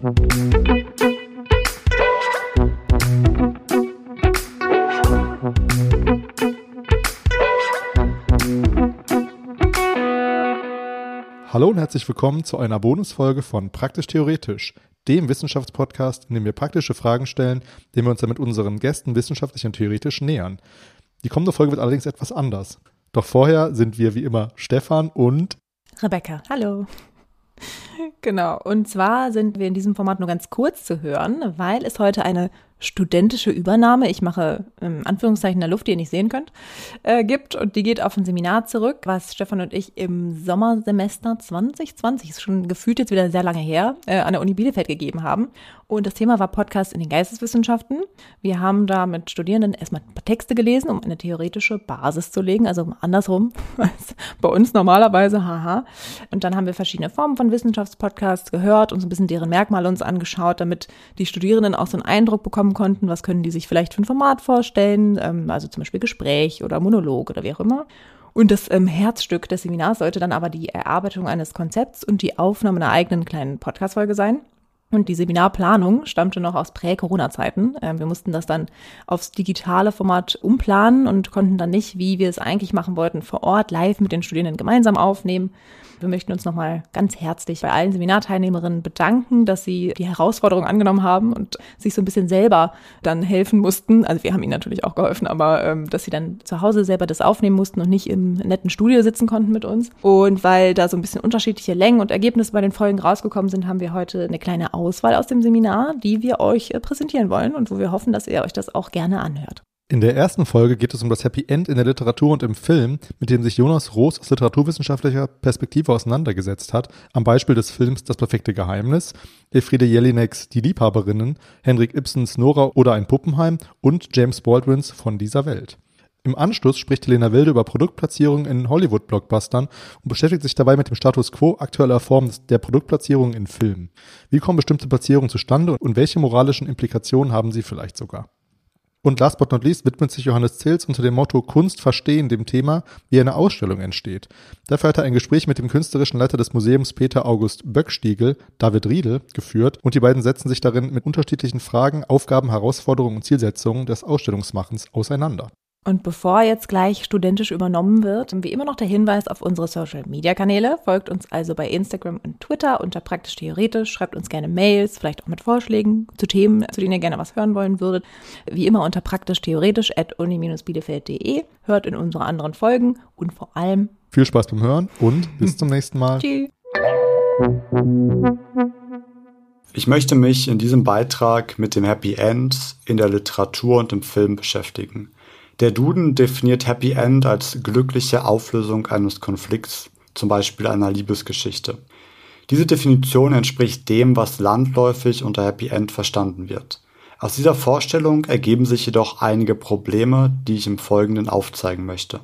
Hallo und herzlich willkommen zu einer Bonusfolge von Praktisch Theoretisch, dem Wissenschaftspodcast, in dem wir praktische Fragen stellen, dem wir uns dann mit unseren Gästen wissenschaftlich und theoretisch nähern. Die kommende Folge wird allerdings etwas anders. Doch vorher sind wir wie immer Stefan und Rebecca. Hallo. Genau, und zwar sind wir in diesem Format nur ganz kurz zu hören, weil es heute eine studentische Übernahme, ich mache im Anführungszeichen der Luft, die ihr nicht sehen könnt, äh, gibt. Und die geht auf ein Seminar zurück, was Stefan und ich im Sommersemester 2020, ist schon gefühlt jetzt wieder sehr lange her, äh, an der Uni Bielefeld gegeben haben. Und das Thema war Podcast in den Geisteswissenschaften. Wir haben da mit Studierenden erstmal ein paar Texte gelesen, um eine theoretische Basis zu legen, also andersrum als bei uns normalerweise, haha. Und dann haben wir verschiedene Formen von Wissenschaftspodcasts gehört und so ein bisschen deren Merkmale uns angeschaut, damit die Studierenden auch so einen Eindruck bekommen, konnten, was können die sich vielleicht für ein Format vorstellen, ähm, also zum Beispiel Gespräch oder Monolog oder wie auch immer. Und das ähm, Herzstück des Seminars sollte dann aber die Erarbeitung eines Konzepts und die Aufnahme einer eigenen kleinen Podcast-Folge sein. Und die Seminarplanung stammte noch aus Prä-Corona-Zeiten. Ähm, wir mussten das dann aufs digitale Format umplanen und konnten dann nicht, wie wir es eigentlich machen wollten, vor Ort live mit den Studierenden gemeinsam aufnehmen. Wir möchten uns nochmal ganz herzlich bei allen Seminarteilnehmerinnen bedanken, dass sie die Herausforderung angenommen haben und sich so ein bisschen selber dann helfen mussten. Also wir haben ihnen natürlich auch geholfen, aber ähm, dass sie dann zu Hause selber das aufnehmen mussten und nicht im netten Studio sitzen konnten mit uns. Und weil da so ein bisschen unterschiedliche Längen und Ergebnisse bei den Folgen rausgekommen sind, haben wir heute eine kleine Auswahl aus dem Seminar, die wir euch äh, präsentieren wollen und wo wir hoffen, dass ihr euch das auch gerne anhört. In der ersten Folge geht es um das Happy End in der Literatur und im Film, mit dem sich Jonas Roos aus literaturwissenschaftlicher Perspektive auseinandergesetzt hat, am Beispiel des Films Das perfekte Geheimnis, Elfriede Jelineks Die Liebhaberinnen, Henrik Ibsens Nora oder ein Puppenheim und James Baldwins Von dieser Welt. Im Anschluss spricht Helena Wilde über Produktplatzierungen in Hollywood-Blockbustern und beschäftigt sich dabei mit dem Status quo aktueller Formen der Produktplatzierung in Filmen. Wie kommen bestimmte Platzierungen zustande und welche moralischen Implikationen haben sie vielleicht sogar? Und last but not least widmet sich Johannes Zils unter dem Motto Kunst verstehen dem Thema, wie eine Ausstellung entsteht. Dafür hat er ein Gespräch mit dem künstlerischen Leiter des Museums Peter August Böckstiegel, David Riedel, geführt und die beiden setzen sich darin mit unterschiedlichen Fragen, Aufgaben, Herausforderungen und Zielsetzungen des Ausstellungsmachens auseinander. Und bevor jetzt gleich studentisch übernommen wird, wie immer noch der Hinweis auf unsere Social Media Kanäle. Folgt uns also bei Instagram und Twitter unter praktisch theoretisch. Schreibt uns gerne Mails, vielleicht auch mit Vorschlägen zu Themen, zu denen ihr gerne was hören wollen würdet. Wie immer unter praktisch theoretisch at uni-bielefeld.de. Hört in unsere anderen Folgen und vor allem viel Spaß beim Hören und bis zum nächsten Mal. Tschüss. Ich möchte mich in diesem Beitrag mit dem Happy End in der Literatur und im Film beschäftigen. Der Duden definiert Happy End als glückliche Auflösung eines Konflikts, zum Beispiel einer Liebesgeschichte. Diese Definition entspricht dem, was landläufig unter Happy End verstanden wird. Aus dieser Vorstellung ergeben sich jedoch einige Probleme, die ich im Folgenden aufzeigen möchte.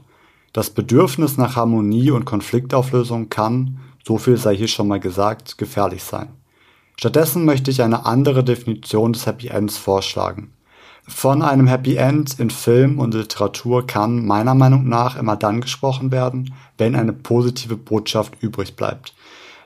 Das Bedürfnis nach Harmonie und Konfliktauflösung kann, so viel sei hier schon mal gesagt, gefährlich sein. Stattdessen möchte ich eine andere Definition des Happy Ends vorschlagen. Von einem Happy End in Film und Literatur kann meiner Meinung nach immer dann gesprochen werden, wenn eine positive Botschaft übrig bleibt.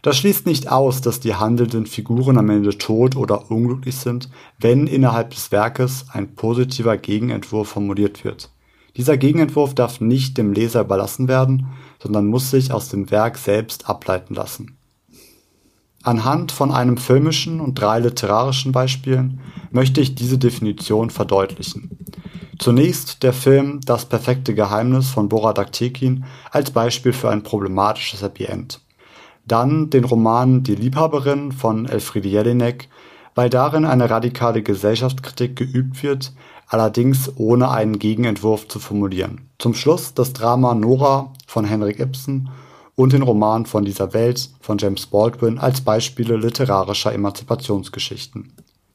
Das schließt nicht aus, dass die handelnden Figuren am Ende tot oder unglücklich sind, wenn innerhalb des Werkes ein positiver Gegenentwurf formuliert wird. Dieser Gegenentwurf darf nicht dem Leser überlassen werden, sondern muss sich aus dem Werk selbst ableiten lassen. Anhand von einem filmischen und drei literarischen Beispielen möchte ich diese Definition verdeutlichen. Zunächst der Film Das perfekte Geheimnis von Borat Aktekin als Beispiel für ein problematisches Happy End. Dann den Roman Die Liebhaberin von Elfriede Jelinek, weil darin eine radikale Gesellschaftskritik geübt wird, allerdings ohne einen Gegenentwurf zu formulieren. Zum Schluss das Drama Nora von Henrik Ibsen und den Roman Von dieser Welt von James Baldwin als Beispiele literarischer Emanzipationsgeschichten.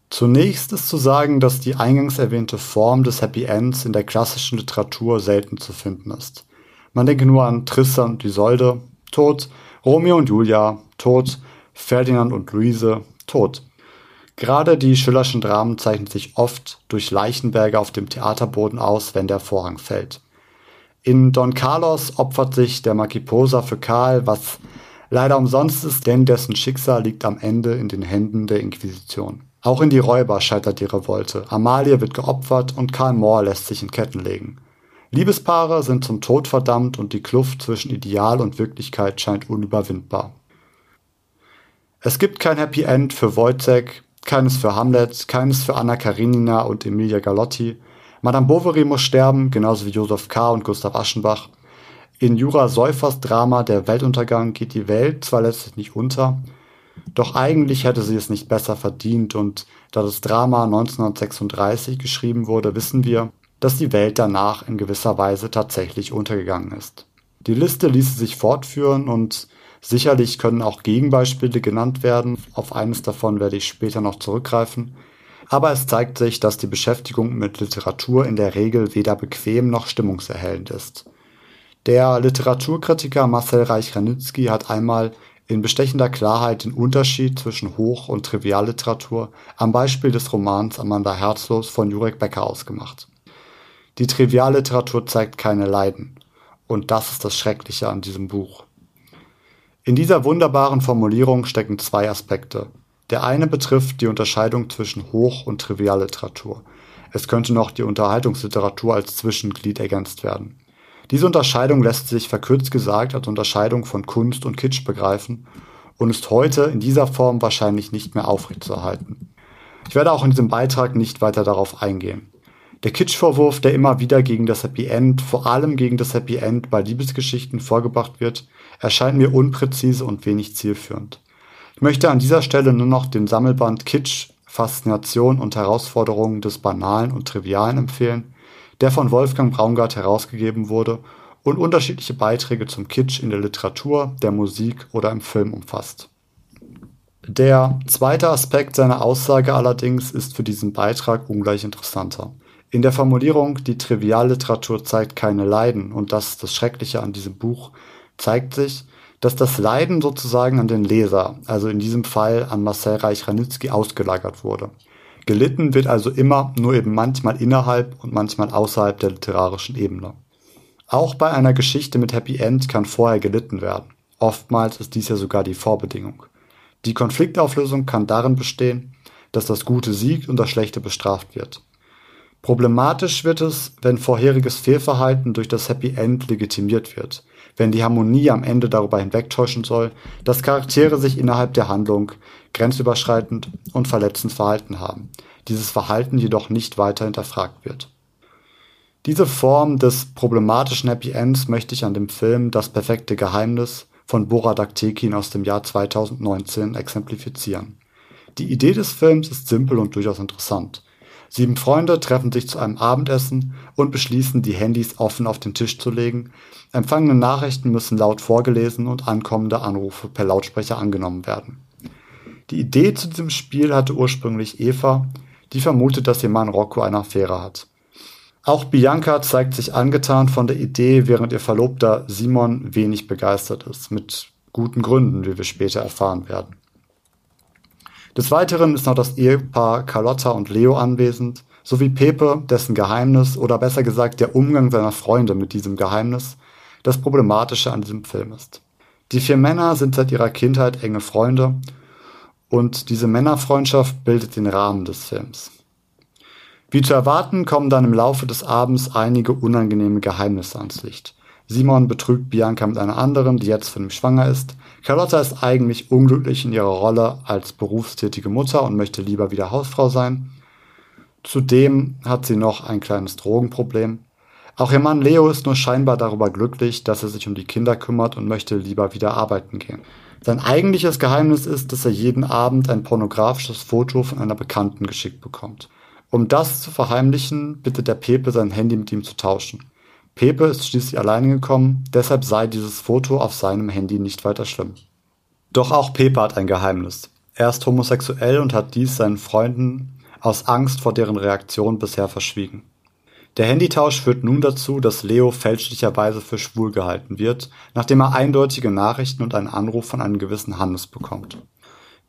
Zunächst ist zu sagen, dass die eingangs erwähnte Form des Happy Ends in der klassischen Literatur selten zu finden ist. Man denke nur an Tristan und Isolde, tot, Romeo und Julia, tot, Ferdinand und Luise, tot. Gerade die Schillerschen Dramen zeichnen sich oft durch Leichenberge auf dem Theaterboden aus, wenn der Vorhang fällt. In Don Carlos opfert sich der Marquis Posa für Karl, was Leider umsonst ist, denn dessen Schicksal liegt am Ende in den Händen der Inquisition. Auch in die Räuber scheitert die Revolte. Amalie wird geopfert und Karl Mohr lässt sich in Ketten legen. Liebespaare sind zum Tod verdammt und die Kluft zwischen Ideal und Wirklichkeit scheint unüberwindbar. Es gibt kein Happy End für Wojciech, keines für Hamlet, keines für Anna Karenina und Emilia Galotti. Madame Bovary muss sterben, genauso wie Joseph K. und Gustav Aschenbach. In Jura Seufers Drama Der Weltuntergang geht die Welt zwar letztlich nicht unter, doch eigentlich hätte sie es nicht besser verdient und da das Drama 1936 geschrieben wurde, wissen wir, dass die Welt danach in gewisser Weise tatsächlich untergegangen ist. Die Liste ließe sich fortführen und sicherlich können auch Gegenbeispiele genannt werden, auf eines davon werde ich später noch zurückgreifen, aber es zeigt sich, dass die Beschäftigung mit Literatur in der Regel weder bequem noch stimmungserhellend ist. Der Literaturkritiker Marcel Reich-Ranitzky hat einmal in bestechender Klarheit den Unterschied zwischen Hoch- und Trivialliteratur am Beispiel des Romans Amanda Herzlos von Jurek Becker ausgemacht. Die Trivialliteratur zeigt keine Leiden. Und das ist das Schreckliche an diesem Buch. In dieser wunderbaren Formulierung stecken zwei Aspekte. Der eine betrifft die Unterscheidung zwischen Hoch- und Trivialliteratur. Es könnte noch die Unterhaltungsliteratur als Zwischenglied ergänzt werden. Diese Unterscheidung lässt sich verkürzt gesagt als Unterscheidung von Kunst und Kitsch begreifen und ist heute in dieser Form wahrscheinlich nicht mehr aufrechtzuerhalten. Ich werde auch in diesem Beitrag nicht weiter darauf eingehen. Der Kitschvorwurf, der immer wieder gegen das Happy End, vor allem gegen das Happy End bei Liebesgeschichten vorgebracht wird, erscheint mir unpräzise und wenig zielführend. Ich möchte an dieser Stelle nur noch den Sammelband Kitsch, Faszination und Herausforderungen des Banalen und Trivialen empfehlen, der von Wolfgang Braungart herausgegeben wurde und unterschiedliche Beiträge zum Kitsch in der Literatur, der Musik oder im Film umfasst. Der zweite Aspekt seiner Aussage allerdings ist für diesen Beitrag ungleich interessanter. In der Formulierung, die Trivialliteratur zeigt keine Leiden und das ist das Schreckliche an diesem Buch, zeigt sich, dass das Leiden sozusagen an den Leser, also in diesem Fall an Marcel Reich-Ranitzky, ausgelagert wurde. Gelitten wird also immer, nur eben manchmal innerhalb und manchmal außerhalb der literarischen Ebene. Auch bei einer Geschichte mit Happy End kann vorher gelitten werden. Oftmals ist dies ja sogar die Vorbedingung. Die Konfliktauflösung kann darin bestehen, dass das Gute siegt und das Schlechte bestraft wird. Problematisch wird es, wenn vorheriges Fehlverhalten durch das Happy End legitimiert wird, wenn die Harmonie am Ende darüber hinwegtäuschen soll, dass Charaktere sich innerhalb der Handlung grenzüberschreitend und verletzend verhalten haben, dieses Verhalten jedoch nicht weiter hinterfragt wird. Diese Form des problematischen Happy Ends möchte ich an dem Film Das perfekte Geheimnis von Borat Aktekin aus dem Jahr 2019 exemplifizieren. Die Idee des Films ist simpel und durchaus interessant. Sieben Freunde treffen sich zu einem Abendessen und beschließen, die Handys offen auf den Tisch zu legen. Empfangene Nachrichten müssen laut vorgelesen und ankommende Anrufe per Lautsprecher angenommen werden. Die Idee zu diesem Spiel hatte ursprünglich Eva, die vermutet, dass ihr Mann Rocco eine Affäre hat. Auch Bianca zeigt sich angetan von der Idee, während ihr Verlobter Simon wenig begeistert ist, mit guten Gründen, wie wir später erfahren werden. Des Weiteren ist noch das Ehepaar Carlotta und Leo anwesend, sowie Pepe, dessen Geheimnis oder besser gesagt der Umgang seiner Freunde mit diesem Geheimnis das Problematische an diesem Film ist. Die vier Männer sind seit ihrer Kindheit enge Freunde und diese Männerfreundschaft bildet den Rahmen des Films. Wie zu erwarten, kommen dann im Laufe des Abends einige unangenehme Geheimnisse ans Licht. Simon betrügt Bianca mit einer anderen, die jetzt von ihm schwanger ist. Carlotta ist eigentlich unglücklich in ihrer Rolle als berufstätige Mutter und möchte lieber wieder Hausfrau sein. Zudem hat sie noch ein kleines Drogenproblem. Auch ihr Mann Leo ist nur scheinbar darüber glücklich, dass er sich um die Kinder kümmert und möchte lieber wieder arbeiten gehen. Sein eigentliches Geheimnis ist, dass er jeden Abend ein pornografisches Foto von einer Bekannten geschickt bekommt. Um das zu verheimlichen, bittet der Pepe sein Handy mit ihm zu tauschen. Pepe ist schließlich alleine gekommen, deshalb sei dieses Foto auf seinem Handy nicht weiter schlimm. Doch auch Pepe hat ein Geheimnis. Er ist homosexuell und hat dies seinen Freunden aus Angst vor deren Reaktion bisher verschwiegen. Der Handytausch führt nun dazu, dass Leo fälschlicherweise für schwul gehalten wird, nachdem er eindeutige Nachrichten und einen Anruf von einem gewissen Hannes bekommt.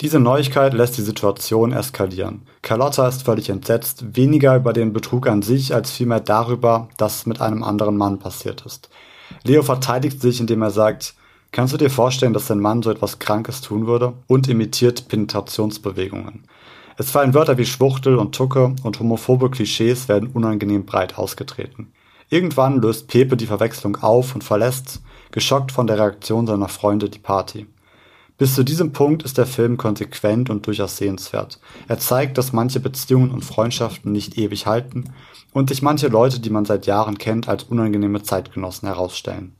Diese Neuigkeit lässt die Situation eskalieren. Carlotta ist völlig entsetzt, weniger über den Betrug an sich, als vielmehr darüber, dass mit einem anderen Mann passiert ist. Leo verteidigt sich, indem er sagt, Kannst du dir vorstellen, dass ein Mann so etwas Krankes tun würde? Und imitiert Penetrationsbewegungen. Es fallen Wörter wie Schwuchtel und Tucke und homophobe Klischees werden unangenehm breit ausgetreten. Irgendwann löst Pepe die Verwechslung auf und verlässt, geschockt von der Reaktion seiner Freunde, die Party. Bis zu diesem Punkt ist der Film konsequent und durchaus sehenswert. Er zeigt, dass manche Beziehungen und Freundschaften nicht ewig halten und sich manche Leute, die man seit Jahren kennt, als unangenehme Zeitgenossen herausstellen.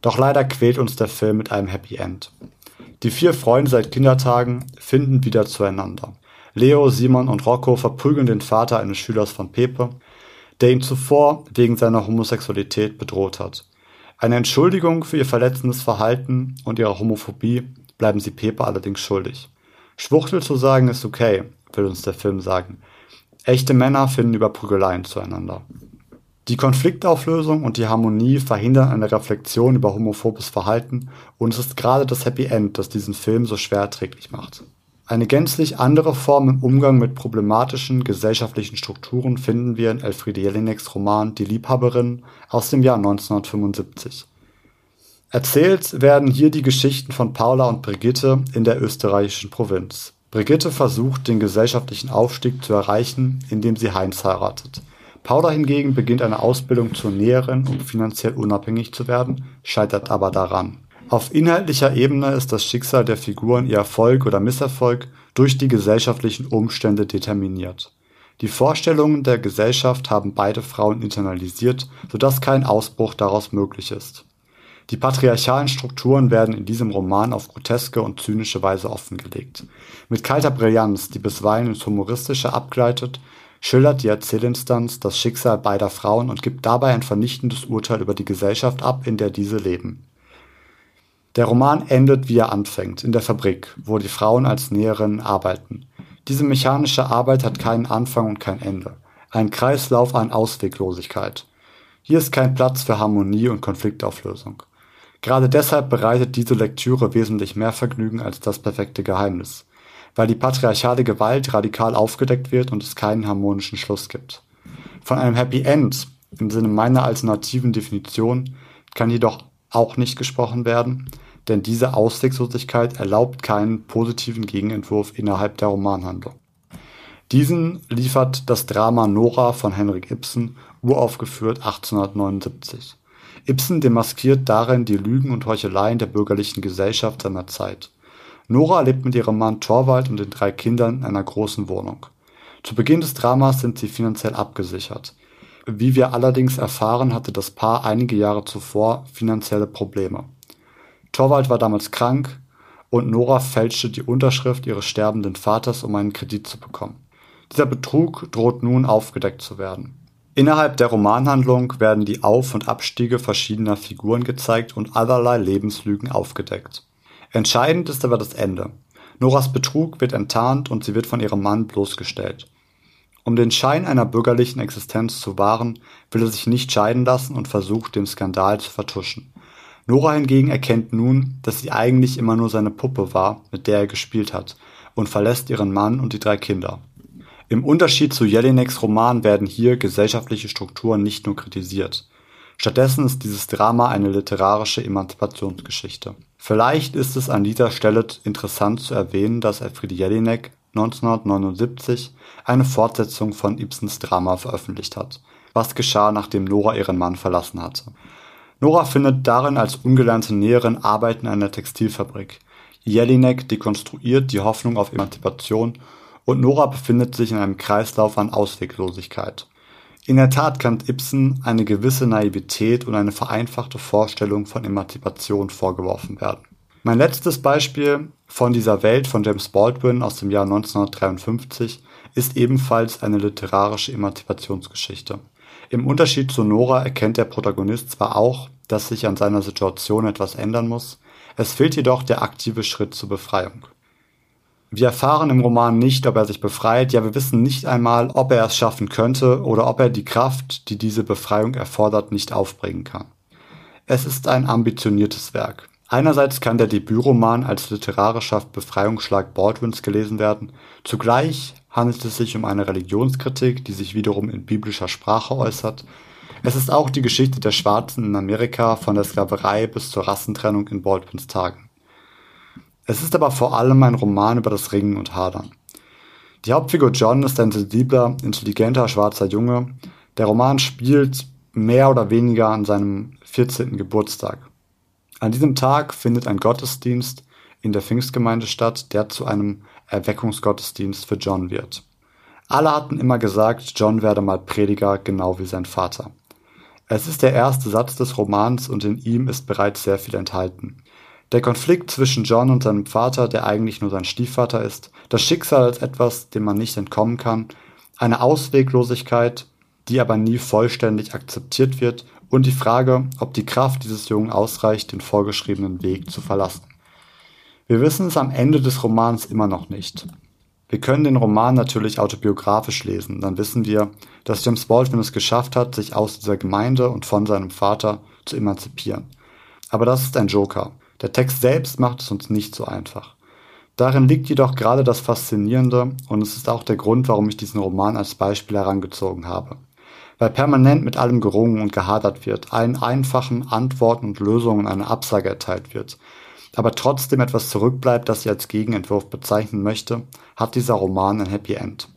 Doch leider quält uns der Film mit einem Happy End. Die vier Freunde seit Kindertagen finden wieder zueinander. Leo, Simon und Rocco verprügeln den Vater eines Schülers von Pepe, der ihn zuvor wegen seiner Homosexualität bedroht hat. Eine Entschuldigung für ihr verletzendes Verhalten und ihre Homophobie bleiben sie Pepe allerdings schuldig. Schwuchtel zu sagen ist okay, will uns der Film sagen. Echte Männer finden über Prügeleien zueinander. Die Konfliktauflösung und die Harmonie verhindern eine Reflexion über homophobes Verhalten und es ist gerade das Happy End, das diesen Film so schwer erträglich macht. Eine gänzlich andere Form im Umgang mit problematischen gesellschaftlichen Strukturen finden wir in Elfriede Jelineks Roman Die Liebhaberin aus dem Jahr 1975. Erzählt werden hier die Geschichten von Paula und Brigitte in der österreichischen Provinz. Brigitte versucht, den gesellschaftlichen Aufstieg zu erreichen, indem sie Heinz heiratet. Paula hingegen beginnt eine Ausbildung zur Näherin, um finanziell unabhängig zu werden, scheitert aber daran. Auf inhaltlicher Ebene ist das Schicksal der Figuren ihr Erfolg oder Misserfolg durch die gesellschaftlichen Umstände determiniert. Die Vorstellungen der Gesellschaft haben beide Frauen internalisiert, sodass kein Ausbruch daraus möglich ist. Die patriarchalen Strukturen werden in diesem Roman auf groteske und zynische Weise offengelegt. Mit kalter Brillanz, die bisweilen ins Humoristische abgleitet, schildert die Erzählinstanz das Schicksal beider Frauen und gibt dabei ein vernichtendes Urteil über die Gesellschaft ab, in der diese leben. Der Roman endet, wie er anfängt, in der Fabrik, wo die Frauen als Näherinnen arbeiten. Diese mechanische Arbeit hat keinen Anfang und kein Ende. Ein Kreislauf an Ausweglosigkeit. Hier ist kein Platz für Harmonie und Konfliktauflösung. Gerade deshalb bereitet diese Lektüre wesentlich mehr Vergnügen als das perfekte Geheimnis, weil die patriarchale Gewalt radikal aufgedeckt wird und es keinen harmonischen Schluss gibt. Von einem Happy End im Sinne meiner alternativen Definition kann jedoch auch nicht gesprochen werden, denn diese Ausweglosigkeit erlaubt keinen positiven Gegenentwurf innerhalb der Romanhandlung. Diesen liefert das Drama Nora von Henrik Ibsen, uraufgeführt 1879. Ibsen demaskiert darin die Lügen und Heucheleien der bürgerlichen Gesellschaft seiner Zeit. Nora lebt mit ihrem Mann Torvald und den drei Kindern in einer großen Wohnung. Zu Beginn des Dramas sind sie finanziell abgesichert. Wie wir allerdings erfahren, hatte das Paar einige Jahre zuvor finanzielle Probleme. Torvald war damals krank und Nora fälschte die Unterschrift ihres sterbenden Vaters, um einen Kredit zu bekommen. Dieser Betrug droht nun aufgedeckt zu werden. Innerhalb der Romanhandlung werden die Auf- und Abstiege verschiedener Figuren gezeigt und allerlei Lebenslügen aufgedeckt. Entscheidend ist aber das Ende. Noras Betrug wird enttarnt und sie wird von ihrem Mann bloßgestellt. Um den Schein einer bürgerlichen Existenz zu wahren, will er sich nicht scheiden lassen und versucht, den Skandal zu vertuschen. Nora hingegen erkennt nun, dass sie eigentlich immer nur seine Puppe war, mit der er gespielt hat, und verlässt ihren Mann und die drei Kinder. Im Unterschied zu Jelineks Roman werden hier gesellschaftliche Strukturen nicht nur kritisiert. Stattdessen ist dieses Drama eine literarische Emanzipationsgeschichte. Vielleicht ist es an dieser Stelle interessant zu erwähnen, dass Elfriede Jelinek 1979 eine Fortsetzung von Ibsens Drama veröffentlicht hat. Was geschah, nachdem Nora ihren Mann verlassen hatte? Nora findet darin als ungelernte Näherin Arbeit in einer Textilfabrik. Jelinek dekonstruiert die Hoffnung auf Emanzipation und Nora befindet sich in einem Kreislauf an Ausweglosigkeit. In der Tat kann Ibsen eine gewisse Naivität und eine vereinfachte Vorstellung von Emanzipation vorgeworfen werden. Mein letztes Beispiel von dieser Welt von James Baldwin aus dem Jahr 1953 ist ebenfalls eine literarische Emanzipationsgeschichte. Im Unterschied zu Nora erkennt der Protagonist zwar auch, dass sich an seiner Situation etwas ändern muss, es fehlt jedoch der aktive Schritt zur Befreiung. Wir erfahren im Roman nicht, ob er sich befreit, ja wir wissen nicht einmal, ob er es schaffen könnte oder ob er die Kraft, die diese Befreiung erfordert, nicht aufbringen kann. Es ist ein ambitioniertes Werk. Einerseits kann der Debütroman als literarischer Befreiungsschlag Baldwins gelesen werden, zugleich handelt es sich um eine Religionskritik, die sich wiederum in biblischer Sprache äußert, Es ist auch die Geschichte der Schwarzen in Amerika von der Sklaverei bis zur Rassentrennung in Baldwins Tagen. Es ist aber vor allem ein Roman über das Ringen und Hadern. Die Hauptfigur John ist ein sensibler, intelligenter schwarzer Junge. Der Roman spielt mehr oder weniger an seinem 14. Geburtstag. An diesem Tag findet ein Gottesdienst in der Pfingstgemeinde statt, der zu einem Erweckungsgottesdienst für John wird. Alle hatten immer gesagt, John werde mal Prediger, genau wie sein Vater. Es ist der erste Satz des Romans und in ihm ist bereits sehr viel enthalten. Der Konflikt zwischen John und seinem Vater, der eigentlich nur sein Stiefvater ist, das Schicksal als etwas, dem man nicht entkommen kann, eine Ausweglosigkeit, die aber nie vollständig akzeptiert wird und die Frage, ob die Kraft dieses Jungen ausreicht, den vorgeschriebenen Weg zu verlassen. Wir wissen es am Ende des Romans immer noch nicht. Wir können den Roman natürlich autobiografisch lesen, dann wissen wir, dass James Baldwin es geschafft hat, sich aus dieser Gemeinde und von seinem Vater zu emanzipieren. Aber das ist ein Joker. Der Text selbst macht es uns nicht so einfach. Darin liegt jedoch gerade das Faszinierende und es ist auch der Grund, warum ich diesen Roman als Beispiel herangezogen habe. Weil permanent mit allem gerungen und gehadert wird, allen einfachen Antworten und Lösungen eine Absage erteilt wird, aber trotzdem etwas zurückbleibt, das ich als Gegenentwurf bezeichnen möchte, hat dieser Roman ein Happy End.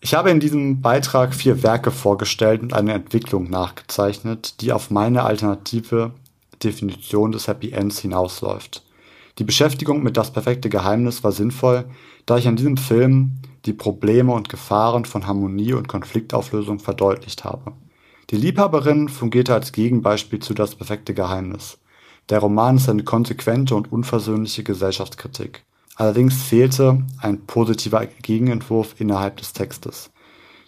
Ich habe in diesem Beitrag vier Werke vorgestellt und eine Entwicklung nachgezeichnet, die auf meine alternative Definition des Happy Ends hinausläuft. Die Beschäftigung mit Das perfekte Geheimnis war sinnvoll, da ich an diesem Film die Probleme und Gefahren von Harmonie und Konfliktauflösung verdeutlicht habe. Die Liebhaberin fungierte als Gegenbeispiel zu Das perfekte Geheimnis. Der Roman ist eine konsequente und unversöhnliche Gesellschaftskritik. Allerdings fehlte ein positiver Gegenentwurf innerhalb des Textes.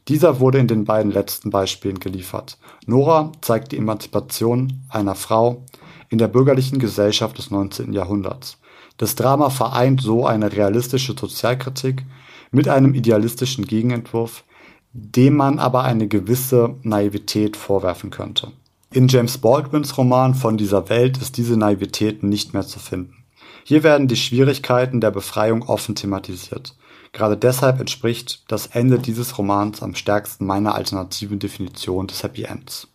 Dieser wurde in den beiden letzten Beispielen geliefert. Nora zeigt die Emanzipation einer Frau in der bürgerlichen Gesellschaft des 19. Jahrhunderts. Das Drama vereint so eine realistische Sozialkritik mit einem idealistischen Gegenentwurf, dem man aber eine gewisse Naivität vorwerfen könnte. In James Baldwins Roman Von dieser Welt ist diese Naivität nicht mehr zu finden. Hier werden die Schwierigkeiten der Befreiung offen thematisiert. Gerade deshalb entspricht das Ende dieses Romans am stärksten meiner alternativen Definition des Happy Ends.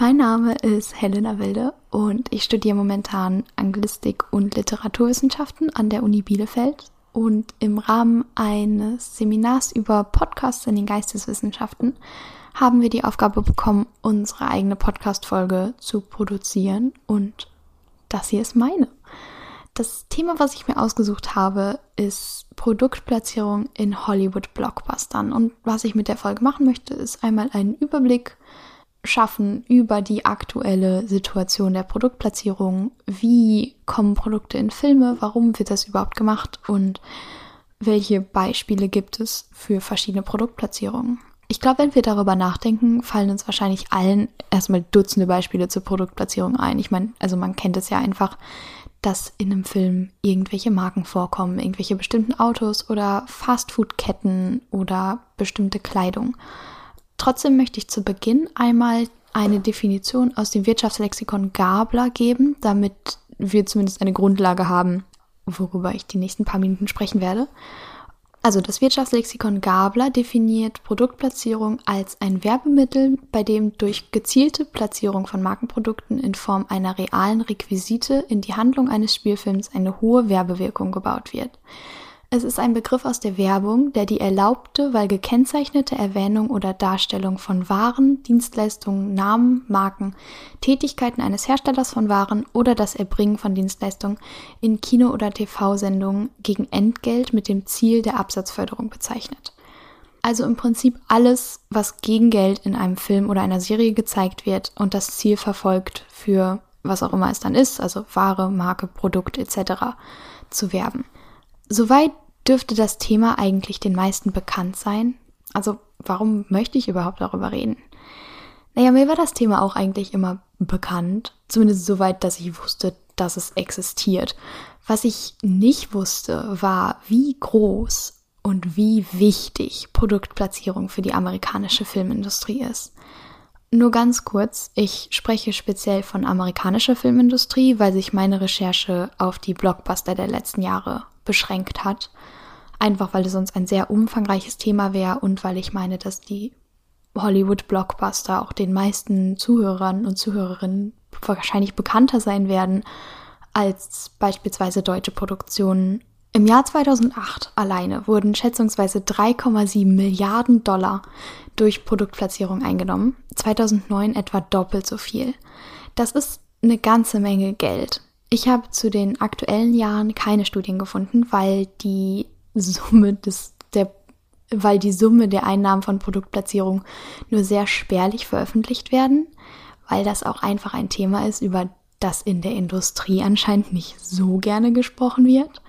Mein Name ist Helena Wilde und ich studiere momentan Anglistik und Literaturwissenschaften an der Uni Bielefeld. Und im Rahmen eines Seminars über Podcasts in den Geisteswissenschaften haben wir die Aufgabe bekommen, unsere eigene Podcast-Folge zu produzieren. Und das hier ist meine. Das Thema, was ich mir ausgesucht habe, ist Produktplatzierung in Hollywood-Blockbustern. Und was ich mit der Folge machen möchte, ist einmal einen Überblick schaffen über die aktuelle Situation der Produktplatzierung. Wie kommen Produkte in Filme? Warum wird das überhaupt gemacht? Und welche Beispiele gibt es für verschiedene Produktplatzierungen? Ich glaube, wenn wir darüber nachdenken, fallen uns wahrscheinlich allen erstmal Dutzende Beispiele zur Produktplatzierung ein. Ich meine, also man kennt es ja einfach, dass in einem Film irgendwelche Marken vorkommen, irgendwelche bestimmten Autos oder Fastfood-Ketten oder bestimmte Kleidung. Trotzdem möchte ich zu Beginn einmal eine Definition aus dem Wirtschaftslexikon Gabler geben, damit wir zumindest eine Grundlage haben, worüber ich die nächsten paar Minuten sprechen werde. Also das Wirtschaftslexikon Gabler definiert Produktplatzierung als ein Werbemittel, bei dem durch gezielte Platzierung von Markenprodukten in Form einer realen Requisite in die Handlung eines Spielfilms eine hohe Werbewirkung gebaut wird. Es ist ein Begriff aus der Werbung, der die erlaubte, weil gekennzeichnete Erwähnung oder Darstellung von Waren, Dienstleistungen, Namen, Marken, Tätigkeiten eines Herstellers von Waren oder das Erbringen von Dienstleistungen in Kino- oder TV-Sendungen gegen Entgelt mit dem Ziel der Absatzförderung bezeichnet. Also im Prinzip alles, was gegen Geld in einem Film oder einer Serie gezeigt wird und das Ziel verfolgt, für was auch immer es dann ist, also Ware, Marke, Produkt etc. zu werben. Soweit dürfte das Thema eigentlich den meisten bekannt sein. Also warum möchte ich überhaupt darüber reden? Naja, mir war das Thema auch eigentlich immer bekannt. Zumindest soweit, dass ich wusste, dass es existiert. Was ich nicht wusste, war, wie groß und wie wichtig Produktplatzierung für die amerikanische Filmindustrie ist. Nur ganz kurz, ich spreche speziell von amerikanischer Filmindustrie, weil sich meine Recherche auf die Blockbuster der letzten Jahre beschränkt hat. Einfach weil es sonst ein sehr umfangreiches Thema wäre und weil ich meine, dass die Hollywood-Blockbuster auch den meisten Zuhörern und Zuhörerinnen wahrscheinlich bekannter sein werden als beispielsweise deutsche Produktionen. Im Jahr 2008 alleine wurden schätzungsweise 3,7 Milliarden Dollar durch Produktplatzierung eingenommen, 2009 etwa doppelt so viel. Das ist eine ganze Menge Geld. Ich habe zu den aktuellen Jahren keine Studien gefunden, weil die Summe des der weil die Summe der Einnahmen von Produktplatzierung nur sehr spärlich veröffentlicht werden, weil das auch einfach ein Thema ist, über das in der Industrie anscheinend nicht so gerne gesprochen wird.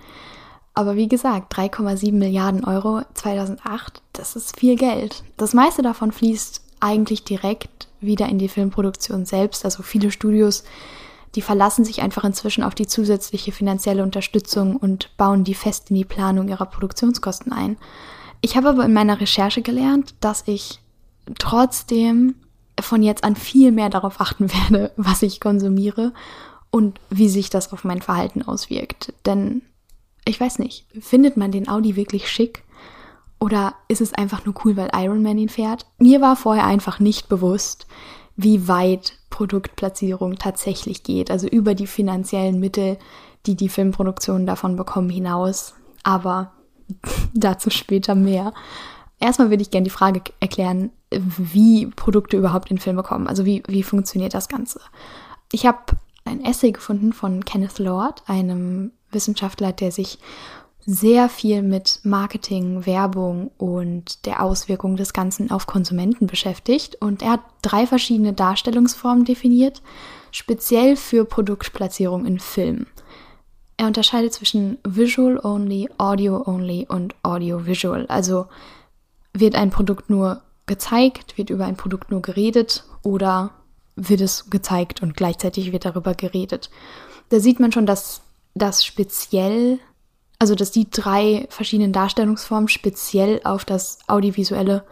Aber wie gesagt, 3,7 Milliarden Euro 2008, das ist viel Geld. Das meiste davon fließt eigentlich direkt wieder in die Filmproduktion selbst. Also viele Studios, die verlassen sich einfach inzwischen auf die zusätzliche finanzielle Unterstützung und bauen die fest in die Planung ihrer Produktionskosten ein. Ich habe aber in meiner Recherche gelernt, dass ich trotzdem von jetzt an viel mehr darauf achten werde, was ich konsumiere und wie sich das auf mein Verhalten auswirkt. Denn ich weiß nicht, findet man den Audi wirklich schick? Oder ist es einfach nur cool, weil Iron Man ihn fährt? Mir war vorher einfach nicht bewusst, wie weit Produktplatzierung tatsächlich geht. Also über die finanziellen Mittel, die die Filmproduktionen davon bekommen, hinaus. Aber dazu später mehr. Erstmal würde ich gerne die Frage erklären, wie Produkte überhaupt in Filme kommen. Also wie, wie funktioniert das Ganze? Ich habe ein Essay gefunden von Kenneth Lord, einem Wissenschaftler, der sich sehr viel mit Marketing, Werbung und der Auswirkung des Ganzen auf Konsumenten beschäftigt. Und er hat drei verschiedene Darstellungsformen definiert, speziell für Produktplatzierung in Filmen. Er unterscheidet zwischen Visual Only, Audio Only und Audio Visual. Also wird ein Produkt nur gezeigt, wird über ein Produkt nur geredet oder wird es gezeigt und gleichzeitig wird darüber geredet. Da sieht man schon, dass das speziell, also dass die drei verschiedenen Darstellungsformen speziell auf das audiovisuelle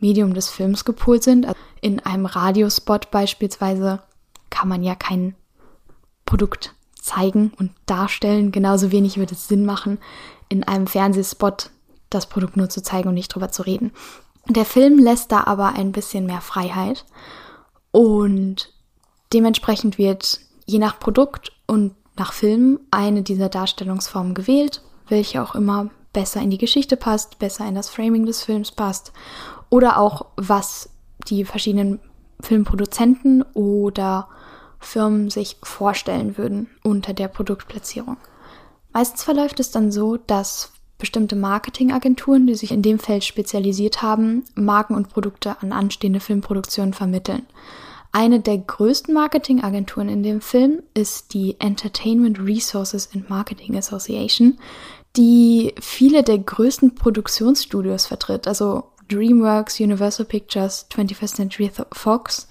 Medium des Films gepolt sind. Also in einem Radiospot beispielsweise kann man ja kein Produkt zeigen und darstellen. Genauso wenig wird es Sinn machen, in einem Fernsehspot das Produkt nur zu zeigen und nicht drüber zu reden. Der Film lässt da aber ein bisschen mehr Freiheit und dementsprechend wird je nach Produkt und nach Film eine dieser Darstellungsformen gewählt, welche auch immer besser in die Geschichte passt, besser in das Framing des Films passt oder auch was die verschiedenen Filmproduzenten oder Firmen sich vorstellen würden unter der Produktplatzierung. Meistens verläuft es dann so, dass bestimmte Marketingagenturen, die sich in dem Feld spezialisiert haben, Marken und Produkte an anstehende Filmproduktionen vermitteln. Eine der größten Marketingagenturen in dem Film ist die Entertainment Resources and Marketing Association, die viele der größten Produktionsstudios vertritt, also DreamWorks, Universal Pictures, 21st Century Fox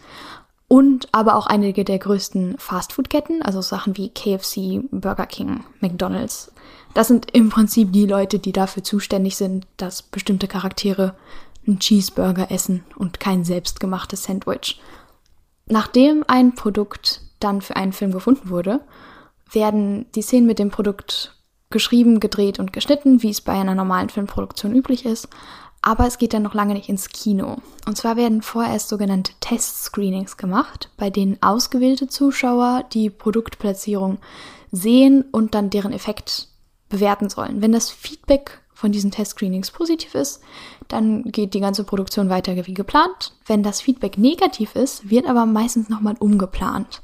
und aber auch einige der größten Fastfood-Ketten, also Sachen wie KFC, Burger King, McDonald's. Das sind im Prinzip die Leute, die dafür zuständig sind, dass bestimmte Charaktere einen Cheeseburger essen und kein selbstgemachtes Sandwich. Nachdem ein Produkt dann für einen Film gefunden wurde, werden die Szenen mit dem Produkt geschrieben, gedreht und geschnitten, wie es bei einer normalen Filmproduktion üblich ist. Aber es geht dann noch lange nicht ins Kino. Und zwar werden vorerst sogenannte Test-Screenings gemacht, bei denen ausgewählte Zuschauer die Produktplatzierung sehen und dann deren Effekt bewerten sollen. Wenn das Feedback von diesen Test-Screenings positiv ist, dann geht die ganze Produktion weiter wie geplant. Wenn das Feedback negativ ist, wird aber meistens nochmal umgeplant.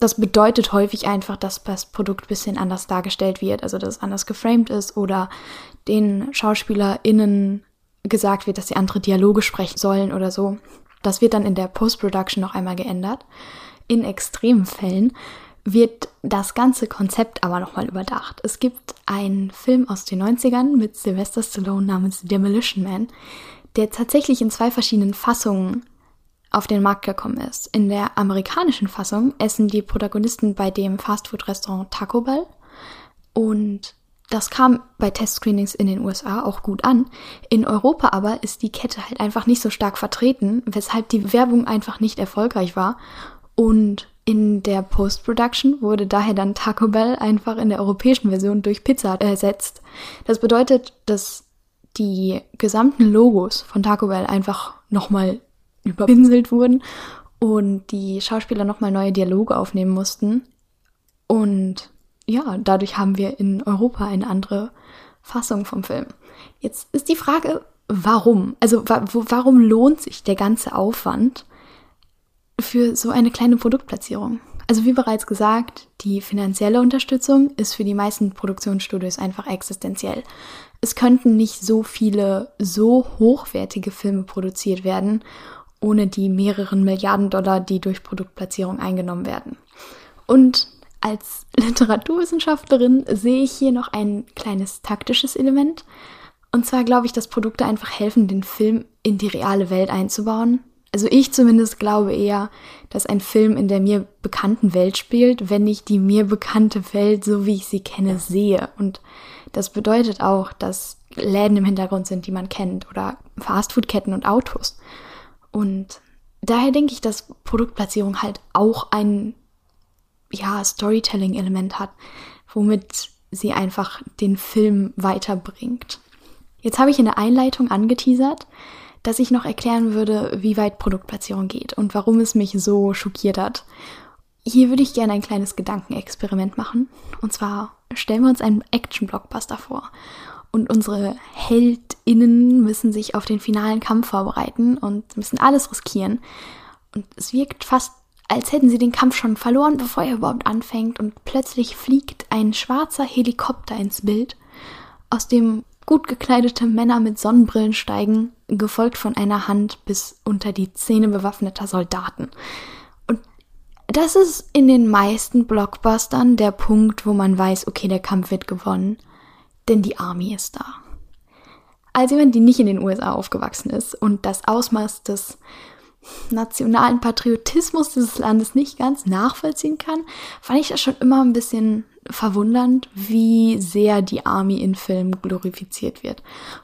Das bedeutet häufig einfach, dass das Produkt ein bisschen anders dargestellt wird, also dass es anders geframed ist oder den SchauspielerInnen gesagt wird, dass sie andere Dialoge sprechen sollen oder so. Das wird dann in der Post-Production noch einmal geändert. In extremen Fällen wird das ganze Konzept aber nochmal überdacht. Es gibt einen Film aus den 90ern mit Sylvester Stallone namens Demolition Man, der tatsächlich in zwei verschiedenen Fassungen auf den Markt gekommen ist. In der amerikanischen Fassung essen die Protagonisten bei dem Fastfood-Restaurant Taco Bell und das kam bei Testscreenings in den USA auch gut an. In Europa aber ist die Kette halt einfach nicht so stark vertreten, weshalb die Werbung einfach nicht erfolgreich war und In der Post-Production wurde daher dann Taco Bell einfach in der europäischen Version durch Pizza ersetzt. Das bedeutet, dass die gesamten Logos von Taco Bell einfach nochmal überpinselt wurden und die Schauspieler nochmal neue Dialoge aufnehmen mussten. Und ja, dadurch haben wir in Europa eine andere Fassung vom Film. Jetzt ist die Frage, warum? Also wa warum lohnt sich der ganze Aufwand für so eine kleine Produktplatzierung? Also wie bereits gesagt, die finanzielle Unterstützung ist für die meisten Produktionsstudios einfach existenziell. Es könnten nicht so viele so hochwertige Filme produziert werden ohne die mehreren Milliarden Dollar, die durch Produktplatzierung eingenommen werden. Und als Literaturwissenschaftlerin sehe ich hier noch ein kleines taktisches Element. Und zwar glaube ich, dass Produkte einfach helfen, den Film in die reale Welt einzubauen. Also ich zumindest glaube eher, dass ein Film in der mir bekannten Welt spielt, wenn ich die mir bekannte Welt, so wie ich sie kenne, sehe. Und das bedeutet auch, dass Läden im Hintergrund sind, die man kennt oder Fastfoodketten und Autos. Und daher denke ich, dass Produktplatzierung halt auch ein ja, Storytelling-Element hat, womit sie einfach den Film weiterbringt. Jetzt habe ich in der Einleitung angeteasert, dass ich noch erklären würde, wie weit Produktplatzierung geht und warum es mich so schockiert hat. Hier würde ich gerne ein kleines Gedankenexperiment machen. Und zwar stellen wir uns einen Action-Blockbuster vor und unsere HeldInnen müssen sich auf den finalen Kampf vorbereiten und müssen alles riskieren. Und es wirkt fast, als hätten sie den Kampf schon verloren, bevor er überhaupt anfängt. Und plötzlich fliegt ein schwarzer Helikopter ins Bild, aus dem gut gekleidete Männer mit Sonnenbrillen steigen, gefolgt von einer Hand bis unter die Zähne bewaffneter Soldaten. Und das ist in den meisten Blockbustern der Punkt, wo man weiß, okay, der Kampf wird gewonnen denn die Army ist da. Als jemand, die nicht in den USA aufgewachsen ist und das Ausmaß des nationalen Patriotismus dieses Landes nicht ganz nachvollziehen kann, fand ich das schon immer ein bisschen verwundernd, wie sehr die Army in Filmen glorifiziert wird.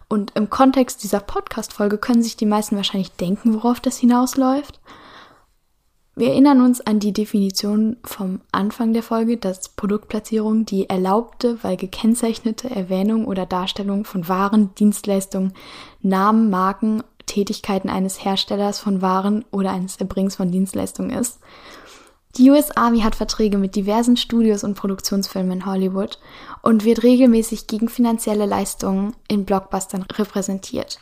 Und im Kontext dieser Podcast-Folge können sich die meisten wahrscheinlich denken, worauf das hinausläuft. Wir erinnern uns an die Definition vom Anfang der Folge, dass Produktplatzierung die erlaubte, weil gekennzeichnete Erwähnung oder Darstellung von Waren, Dienstleistungen, Namen, Marken, Tätigkeiten eines Herstellers von Waren oder eines Erbringers von Dienstleistungen ist. Die US Army hat Verträge mit diversen Studios und Produktionsfilmen in Hollywood und wird regelmäßig gegen finanzielle Leistungen in Blockbustern repräsentiert.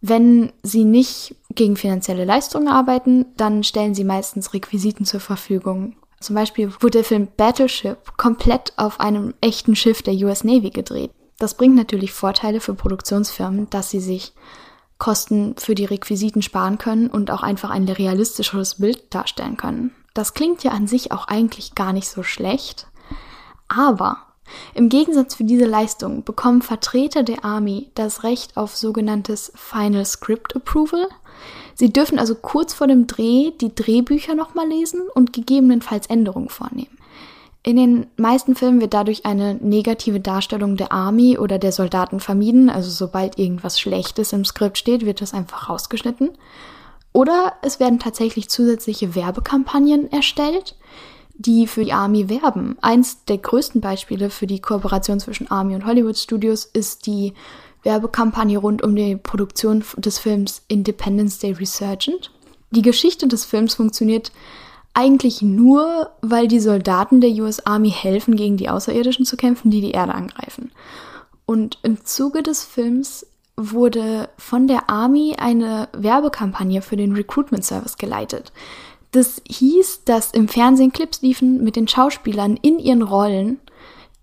Wenn sie nicht gegen finanzielle Leistungen arbeiten, dann stellen sie meistens Requisiten zur Verfügung. Zum Beispiel wurde der Film Battleship komplett auf einem echten Schiff der US Navy gedreht. Das bringt natürlich Vorteile für Produktionsfirmen, dass sie sich Kosten für die Requisiten sparen können und auch einfach ein realistischeres Bild darstellen können. Das klingt ja an sich auch eigentlich gar nicht so schlecht, aber im Gegensatz für diese Leistung bekommen Vertreter der Army das Recht auf sogenanntes Final Script Approval. Sie dürfen also kurz vor dem Dreh die Drehbücher nochmal lesen und gegebenenfalls Änderungen vornehmen. In den meisten Filmen wird dadurch eine negative Darstellung der Army oder der Soldaten vermieden. Also sobald irgendwas Schlechtes im Skript steht, wird das einfach rausgeschnitten. Oder es werden tatsächlich zusätzliche Werbekampagnen erstellt, die für die Army werben. Eins der größten Beispiele für die Kooperation zwischen Army und Hollywood Studios ist die Werbekampagne rund um die Produktion des Films Independence Day Resurgent. Die Geschichte des Films funktioniert eigentlich nur, weil die Soldaten der US Army helfen, gegen die Außerirdischen zu kämpfen, die die Erde angreifen. Und im Zuge des Films wurde von der Army eine Werbekampagne für den Recruitment Service geleitet. Das hieß, dass im Fernsehen Clips liefen mit den Schauspielern in ihren Rollen,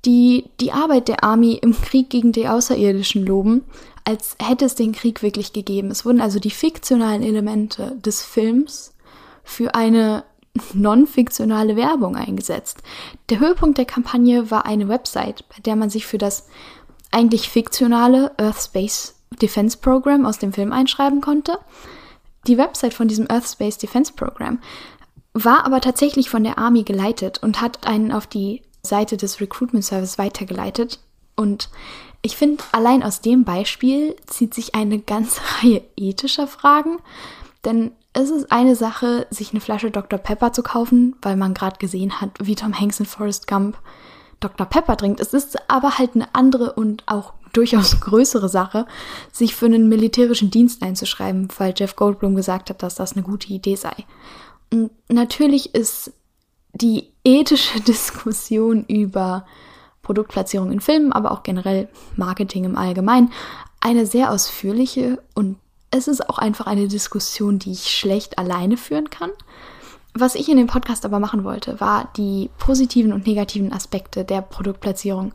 die die Arbeit der Army im Krieg gegen die Außerirdischen loben, als hätte es den Krieg wirklich gegeben. Es wurden also die fiktionalen Elemente des Films für eine non-fiktionale Werbung eingesetzt. Der Höhepunkt der Kampagne war eine Website, bei der man sich für das eigentlich fiktionale Earth Space Defense Program aus dem Film einschreiben konnte. Die Website von diesem Earth Space Defense Program war aber tatsächlich von der Army geleitet und hat einen auf die Seite des Recruitment Service weitergeleitet. Und ich finde, allein aus dem Beispiel zieht sich eine ganze Reihe ethischer Fragen, denn es ist eine Sache, sich eine Flasche Dr. Pepper zu kaufen, weil man gerade gesehen hat, wie Tom Hanks in Forrest Gump Dr. Pepper trinkt. Es ist aber halt eine andere und auch durchaus größere Sache, sich für einen militärischen Dienst einzuschreiben, weil Jeff Goldblum gesagt hat, dass das eine gute Idee sei. Und natürlich ist die ethische Diskussion über Produktplatzierung in Filmen, aber auch generell Marketing im Allgemeinen, eine sehr ausführliche und es ist auch einfach eine Diskussion, die ich schlecht alleine führen kann. Was ich in dem Podcast aber machen wollte, war die positiven und negativen Aspekte der Produktplatzierung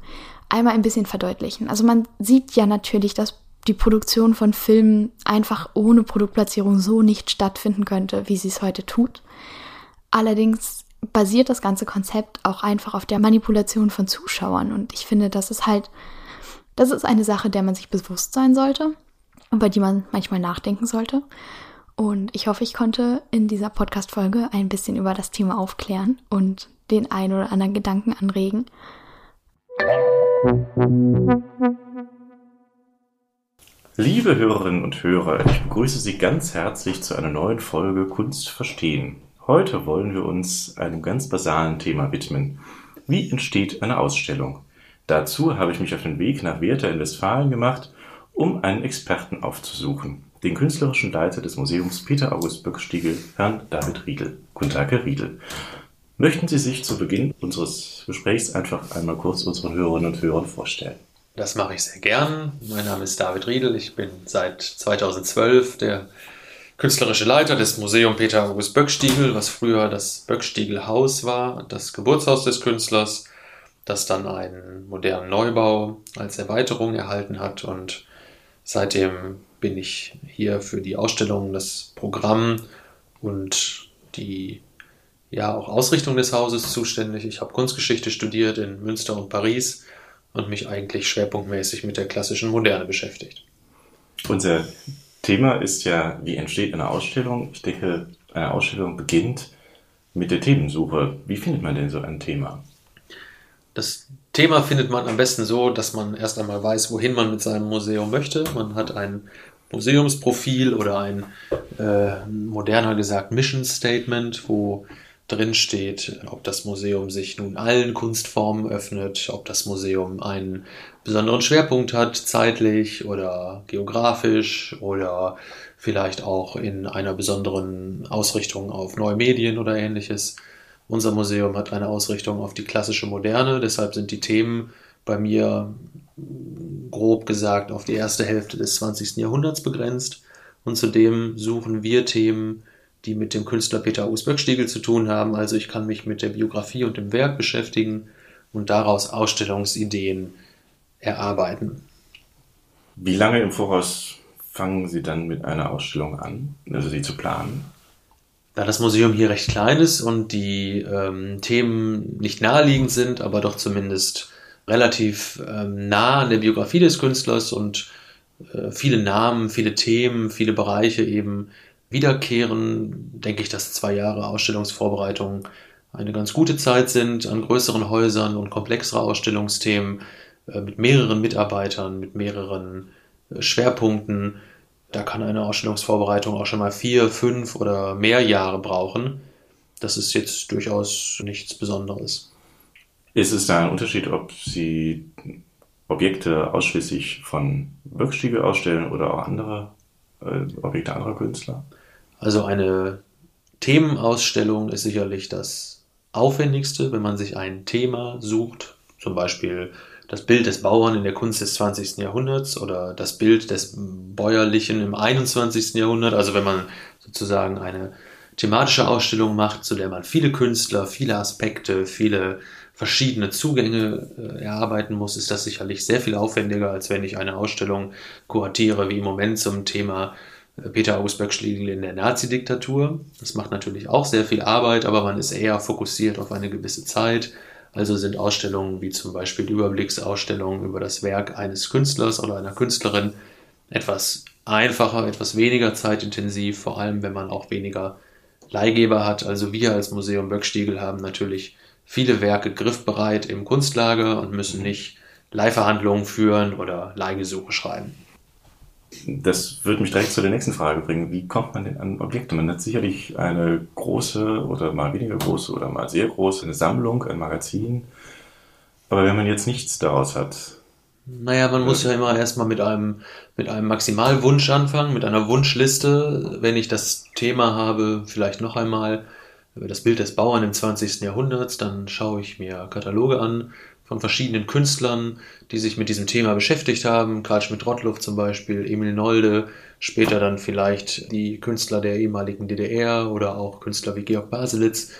einmal ein bisschen verdeutlichen. Also man sieht ja natürlich, dass die Produktion von Filmen einfach ohne Produktplatzierung so nicht stattfinden könnte, wie sie es heute tut. Allerdings basiert das ganze Konzept auch einfach auf der Manipulation von Zuschauern und ich finde, das ist halt, das ist eine Sache, der man sich bewusst sein sollte über die man manchmal nachdenken sollte. Und ich hoffe, ich konnte in dieser Podcast-Folge ein bisschen über das Thema aufklären und den einen oder anderen Gedanken anregen. Liebe Hörerinnen und Hörer, ich begrüße Sie ganz herzlich zu einer neuen Folge Kunst verstehen. Heute wollen wir uns einem ganz basalen Thema widmen. Wie entsteht eine Ausstellung? Dazu habe ich mich auf den Weg nach Werther in Westfalen gemacht um einen Experten aufzusuchen, den künstlerischen Leiter des Museums Peter August Böckstiegel, Herrn David Riedel. Guten Tag, Herr Riedel. Möchten Sie sich zu Beginn unseres Gesprächs einfach einmal kurz unseren Hörerinnen und Hörern vorstellen? Das mache ich sehr gern. Mein Name ist David Riedel. Ich bin seit 2012 der künstlerische Leiter des Museums Peter August Böckstiegel, was früher das Böckstiegel Haus war, das Geburtshaus des Künstlers, das dann einen modernen Neubau als Erweiterung erhalten hat und Seitdem bin ich hier für die Ausstellung, das Programm und die ja auch Ausrichtung des Hauses zuständig. Ich habe Kunstgeschichte studiert in Münster und Paris und mich eigentlich schwerpunktmäßig mit der klassischen Moderne beschäftigt. Unser Thema ist ja, wie entsteht eine Ausstellung? Ich denke, eine Ausstellung beginnt mit der Themensuche. Wie findet man denn so ein Thema? Das Thema findet man am besten so, dass man erst einmal weiß, wohin man mit seinem Museum möchte. Man hat ein Museumsprofil oder ein äh, moderner gesagt Mission Statement, wo drin steht, ob das Museum sich nun allen Kunstformen öffnet, ob das Museum einen besonderen Schwerpunkt hat, zeitlich oder geografisch oder vielleicht auch in einer besonderen Ausrichtung auf neue Medien oder ähnliches. Unser Museum hat eine Ausrichtung auf die klassische Moderne, deshalb sind die Themen bei mir grob gesagt auf die erste Hälfte des 20. Jahrhunderts begrenzt. Und zudem suchen wir Themen, die mit dem Künstler Peter Usböck-Stiegel zu tun haben. Also ich kann mich mit der Biografie und dem Werk beschäftigen und daraus Ausstellungsideen erarbeiten. Wie lange im Voraus fangen Sie dann mit einer Ausstellung an, also sie zu planen? Da das Museum hier recht klein ist und die ähm, Themen nicht naheliegend sind, aber doch zumindest relativ ähm, nah an der Biografie des Künstlers und äh, viele Namen, viele Themen, viele Bereiche eben wiederkehren, denke ich, dass zwei Jahre Ausstellungsvorbereitung eine ganz gute Zeit sind an größeren Häusern und komplexere Ausstellungsthemen äh, mit mehreren Mitarbeitern, mit mehreren äh, Schwerpunkten da kann eine Ausstellungsvorbereitung auch schon mal vier, fünf oder mehr Jahre brauchen. Das ist jetzt durchaus nichts Besonderes. Ist es da ein Unterschied, ob Sie Objekte ausschließlich von Wirkstiegel ausstellen oder auch andere äh, Objekte anderer Künstler? Also eine Themenausstellung ist sicherlich das Aufwendigste, wenn man sich ein Thema sucht, zum Beispiel das Bild des Bauern in der Kunst des 20. Jahrhunderts oder das Bild des Bäuerlichen im 21. Jahrhundert. Also wenn man sozusagen eine thematische Ausstellung macht, zu der man viele Künstler, viele Aspekte, viele verschiedene Zugänge äh, erarbeiten muss, ist das sicherlich sehr viel aufwendiger, als wenn ich eine Ausstellung kuratiere, wie im Moment zum Thema äh, Peter August Böckschlegel in der Nazi-Diktatur. Das macht natürlich auch sehr viel Arbeit, aber man ist eher fokussiert auf eine gewisse Zeit also sind Ausstellungen wie zum Beispiel Überblicksausstellungen über das Werk eines Künstlers oder einer Künstlerin etwas einfacher, etwas weniger zeitintensiv, vor allem wenn man auch weniger Leihgeber hat. Also wir als Museum Böckstiegel haben natürlich viele Werke griffbereit im Kunstlager und müssen mhm. nicht Leihverhandlungen führen oder Leihgesuche schreiben. Das würde mich direkt zu der nächsten Frage bringen. Wie kommt man denn an Objekte? Man hat sicherlich eine große oder mal weniger große oder mal sehr große eine Sammlung, ein Magazin. Aber wenn man jetzt nichts daraus hat, Naja, man muss ja immer erstmal mit einem, mit einem Maximalwunsch anfangen, mit einer Wunschliste. Wenn ich das Thema habe, vielleicht noch einmal über das Bild des Bauern im 20. Jahrhundert, dann schaue ich mir Kataloge an von verschiedenen Künstlern, die sich mit diesem Thema beschäftigt haben. Karl Schmidt-Rottluff zum Beispiel, Emil Nolde, später dann vielleicht die Künstler der ehemaligen DDR oder auch Künstler wie Georg Baselitz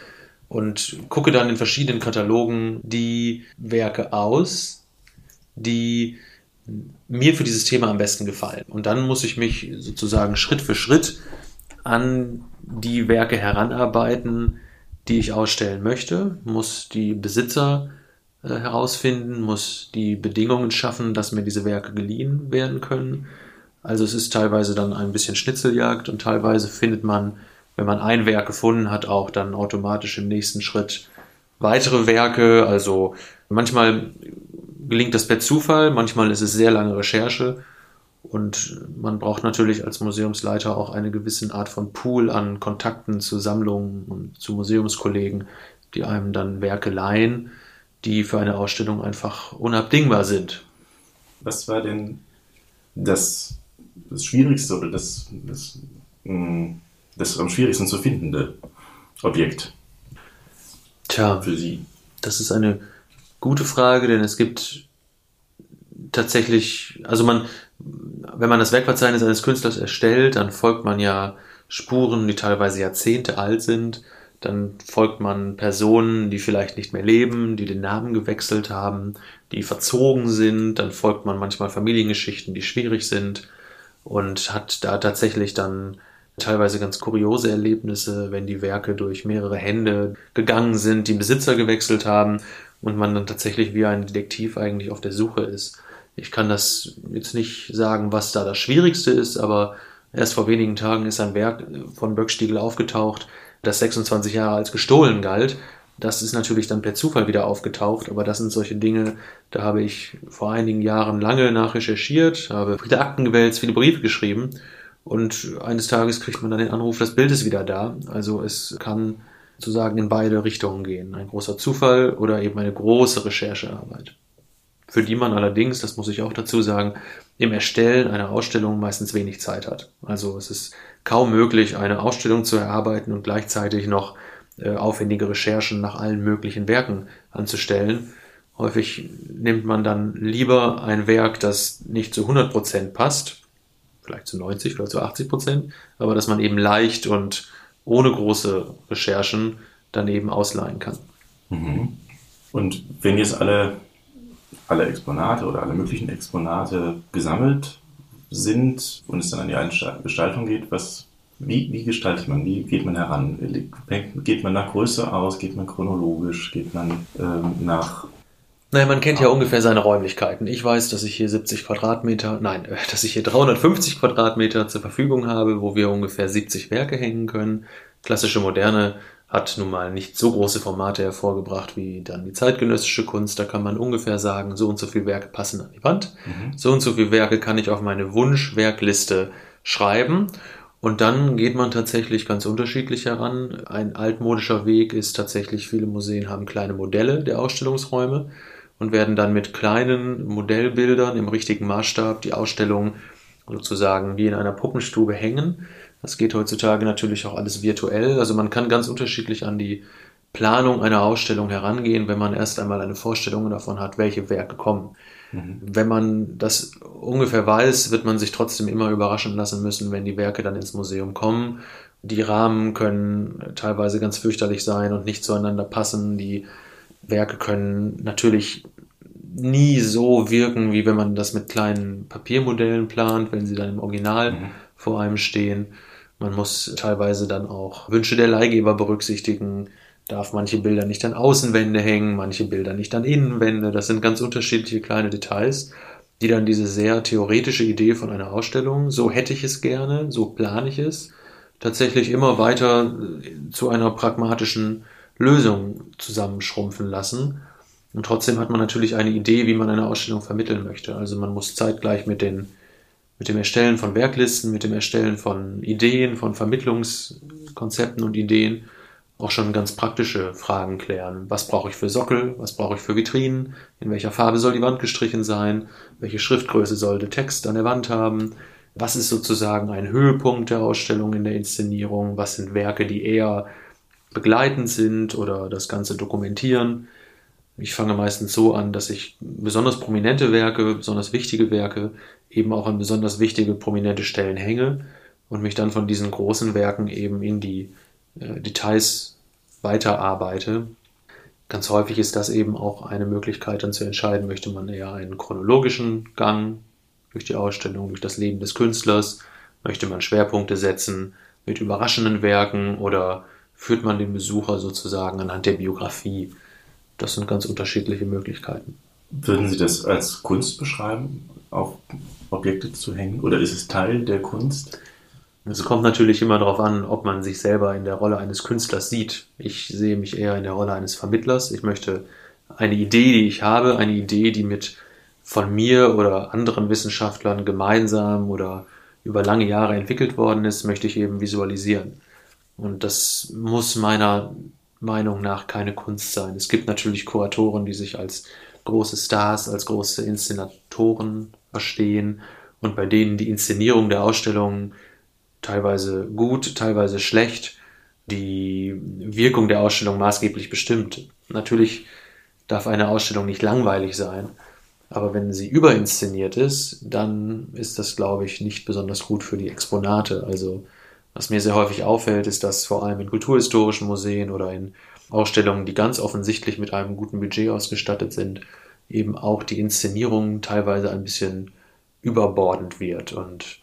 und gucke dann in verschiedenen Katalogen die Werke aus, die mir für dieses Thema am besten gefallen. Und dann muss ich mich sozusagen Schritt für Schritt an die Werke heranarbeiten, die ich ausstellen möchte, muss die Besitzer äh, herausfinden, muss die Bedingungen schaffen, dass mir diese Werke geliehen werden können. Also es ist teilweise dann ein bisschen Schnitzeljagd und teilweise findet man, wenn man ein Werk gefunden hat, auch dann automatisch im nächsten Schritt weitere Werke. Also manchmal gelingt das per Zufall, manchmal ist es sehr lange Recherche und man braucht natürlich als Museumsleiter auch eine gewisse Art von Pool an Kontakten zu Sammlungen und zu Museumskollegen, die einem dann Werke leihen, die für eine Ausstellung einfach unabdingbar sind. was war denn das, das Schwierigste oder das, das, mh, das am schwierigsten zu findende Objekt Tja, für Sie? Das ist eine gute Frage, denn es gibt tatsächlich, also man, wenn man das Werkverzeichnis eines Künstlers erstellt, dann folgt man ja Spuren, die teilweise Jahrzehnte alt sind. Dann folgt man Personen, die vielleicht nicht mehr leben, die den Namen gewechselt haben, die verzogen sind. Dann folgt man manchmal Familiengeschichten, die schwierig sind und hat da tatsächlich dann teilweise ganz kuriose Erlebnisse, wenn die Werke durch mehrere Hände gegangen sind, die Besitzer gewechselt haben und man dann tatsächlich wie ein Detektiv eigentlich auf der Suche ist. Ich kann das jetzt nicht sagen, was da das Schwierigste ist, aber erst vor wenigen Tagen ist ein Werk von Böckstiegel aufgetaucht, das 26 Jahre als gestohlen galt. Das ist natürlich dann per Zufall wieder aufgetaucht, aber das sind solche Dinge, da habe ich vor einigen Jahren lange nachrecherchiert, habe viele Akten gewälzt, viele Briefe geschrieben und eines Tages kriegt man dann den Anruf, das Bild ist wieder da. Also es kann sozusagen in beide Richtungen gehen. Ein großer Zufall oder eben eine große Recherchearbeit. Für die man allerdings, das muss ich auch dazu sagen, im Erstellen einer Ausstellung meistens wenig Zeit hat. Also es ist kaum möglich, eine Ausstellung zu erarbeiten und gleichzeitig noch äh, aufwendige Recherchen nach allen möglichen Werken anzustellen. Häufig nimmt man dann lieber ein Werk, das nicht zu 100% passt, vielleicht zu 90 oder zu 80 Prozent, aber dass man eben leicht und ohne große Recherchen dann eben ausleihen kann. Mhm. Und wenn jetzt alle, alle Exponate oder alle möglichen Exponate gesammelt sind und es dann an die Gestaltung geht, was, wie, wie gestaltet man, wie geht man heran? Geht man nach Größe aus, geht man chronologisch, geht man ähm, nach Naja, man kennt ja ungefähr seine Räumlichkeiten. Ich weiß, dass ich hier 70 Quadratmeter, nein, dass ich hier 350 Quadratmeter zur Verfügung habe, wo wir ungefähr 70 Werke hängen können. Klassische Moderne hat nun mal nicht so große Formate hervorgebracht wie dann die zeitgenössische Kunst. Da kann man ungefähr sagen, so und so viele Werke passen an die Wand. So und so viele Werke kann ich auf meine Wunschwerkliste schreiben. Und dann geht man tatsächlich ganz unterschiedlich heran. Ein altmodischer Weg ist tatsächlich, viele Museen haben kleine Modelle der Ausstellungsräume und werden dann mit kleinen Modellbildern im richtigen Maßstab die Ausstellung sozusagen wie in einer Puppenstube hängen. Das geht heutzutage natürlich auch alles virtuell. Also man kann ganz unterschiedlich an die Planung einer Ausstellung herangehen, wenn man erst einmal eine Vorstellung davon hat, welche Werke kommen. Wenn man das ungefähr weiß, wird man sich trotzdem immer überraschen lassen müssen, wenn die Werke dann ins Museum kommen. Die Rahmen können teilweise ganz fürchterlich sein und nicht zueinander passen. Die Werke können natürlich nie so wirken, wie wenn man das mit kleinen Papiermodellen plant, wenn sie dann im Original vor einem stehen. Man muss teilweise dann auch Wünsche der Leihgeber berücksichtigen, darf manche Bilder nicht an Außenwände hängen, manche Bilder nicht an Innenwände. Das sind ganz unterschiedliche kleine Details, die dann diese sehr theoretische Idee von einer Ausstellung, so hätte ich es gerne, so plane ich es, tatsächlich immer weiter zu einer pragmatischen Lösung zusammenschrumpfen lassen. Und trotzdem hat man natürlich eine Idee, wie man eine Ausstellung vermitteln möchte. Also man muss zeitgleich mit den, mit dem Erstellen von Werklisten, mit dem Erstellen von Ideen, von Vermittlungskonzepten und Ideen auch schon ganz praktische Fragen klären. Was brauche ich für Sockel? Was brauche ich für Vitrinen? In welcher Farbe soll die Wand gestrichen sein? Welche Schriftgröße soll der Text an der Wand haben? Was ist sozusagen ein Höhepunkt der Ausstellung in der Inszenierung? Was sind Werke, die eher begleitend sind oder das Ganze dokumentieren? Ich fange meistens so an, dass ich besonders prominente Werke, besonders wichtige Werke eben auch an besonders wichtige, prominente Stellen hänge und mich dann von diesen großen Werken eben in die äh, Details weiterarbeite. Ganz häufig ist das eben auch eine Möglichkeit, dann zu entscheiden, möchte man eher einen chronologischen Gang durch die Ausstellung, durch das Leben des Künstlers, möchte man Schwerpunkte setzen mit überraschenden Werken oder führt man den Besucher sozusagen anhand der Biografie. Das sind ganz unterschiedliche Möglichkeiten. Würden Sie das als Kunst beschreiben, auf Objekte zu hängen? Oder ist es Teil der Kunst? Es kommt natürlich immer darauf an, ob man sich selber in der Rolle eines Künstlers sieht. Ich sehe mich eher in der Rolle eines Vermittlers. Ich möchte eine Idee, die ich habe, eine Idee, die mit von mir oder anderen Wissenschaftlern gemeinsam oder über lange Jahre entwickelt worden ist, möchte ich eben visualisieren. Und das muss meiner Meinung nach keine Kunst sein. Es gibt natürlich Kuratoren, die sich als große Stars, als große Inszenatoren verstehen und bei denen die Inszenierung der Ausstellung teilweise gut, teilweise schlecht, die Wirkung der Ausstellung maßgeblich bestimmt. Natürlich darf eine Ausstellung nicht langweilig sein, aber wenn sie überinszeniert ist, dann ist das, glaube ich, nicht besonders gut für die Exponate. Also was mir sehr häufig auffällt, ist, dass vor allem in kulturhistorischen Museen oder in Ausstellungen, die ganz offensichtlich mit einem guten Budget ausgestattet sind, eben auch die Inszenierung teilweise ein bisschen überbordend wird und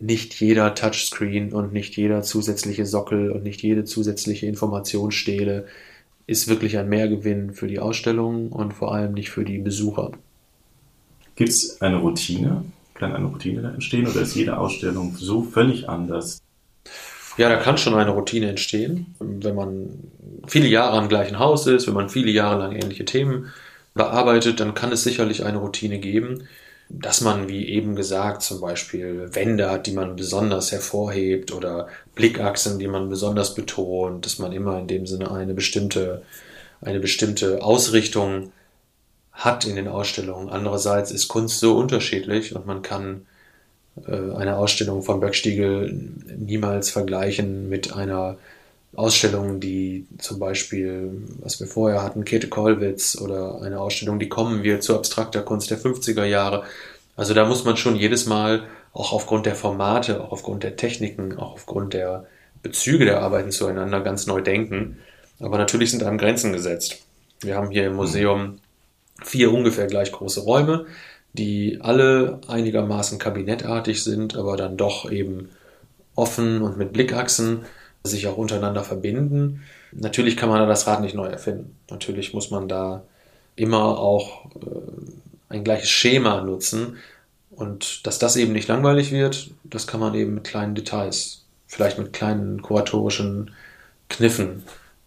nicht jeder Touchscreen und nicht jeder zusätzliche Sockel und nicht jede zusätzliche Informationsstele ist wirklich ein Mehrgewinn für die Ausstellung und vor allem nicht für die Besucher. Gibt es eine Routine? Kann eine Routine da entstehen oder ist jede Ausstellung so völlig anders? Ja, da kann schon eine Routine entstehen, wenn man viele Jahre am gleichen Haus ist, wenn man viele Jahre lang ähnliche Themen bearbeitet, dann kann es sicherlich eine Routine geben dass man, wie eben gesagt, zum Beispiel Wände hat, die man besonders hervorhebt oder Blickachsen, die man besonders betont, dass man immer in dem Sinne eine bestimmte, eine bestimmte Ausrichtung hat in den Ausstellungen. Andererseits ist Kunst so unterschiedlich und man kann eine Ausstellung von Bergstiegel niemals vergleichen mit einer Ausstellungen, die zum Beispiel, was wir vorher hatten, Käthe Kollwitz oder eine Ausstellung, die kommen wird zu abstrakter Kunst der 50er Jahre. Also da muss man schon jedes Mal auch aufgrund der Formate, auch aufgrund der Techniken, auch aufgrund der Bezüge der Arbeiten zueinander ganz neu denken. Aber natürlich sind einem Grenzen gesetzt. Wir haben hier im Museum vier ungefähr gleich große Räume, die alle einigermaßen kabinettartig sind, aber dann doch eben offen und mit Blickachsen sich auch untereinander verbinden. Natürlich kann man da das Rad nicht neu erfinden. Natürlich muss man da immer auch äh, ein gleiches Schema nutzen. Und dass das eben nicht langweilig wird, das kann man eben mit kleinen Details, vielleicht mit kleinen kuratorischen Kniffen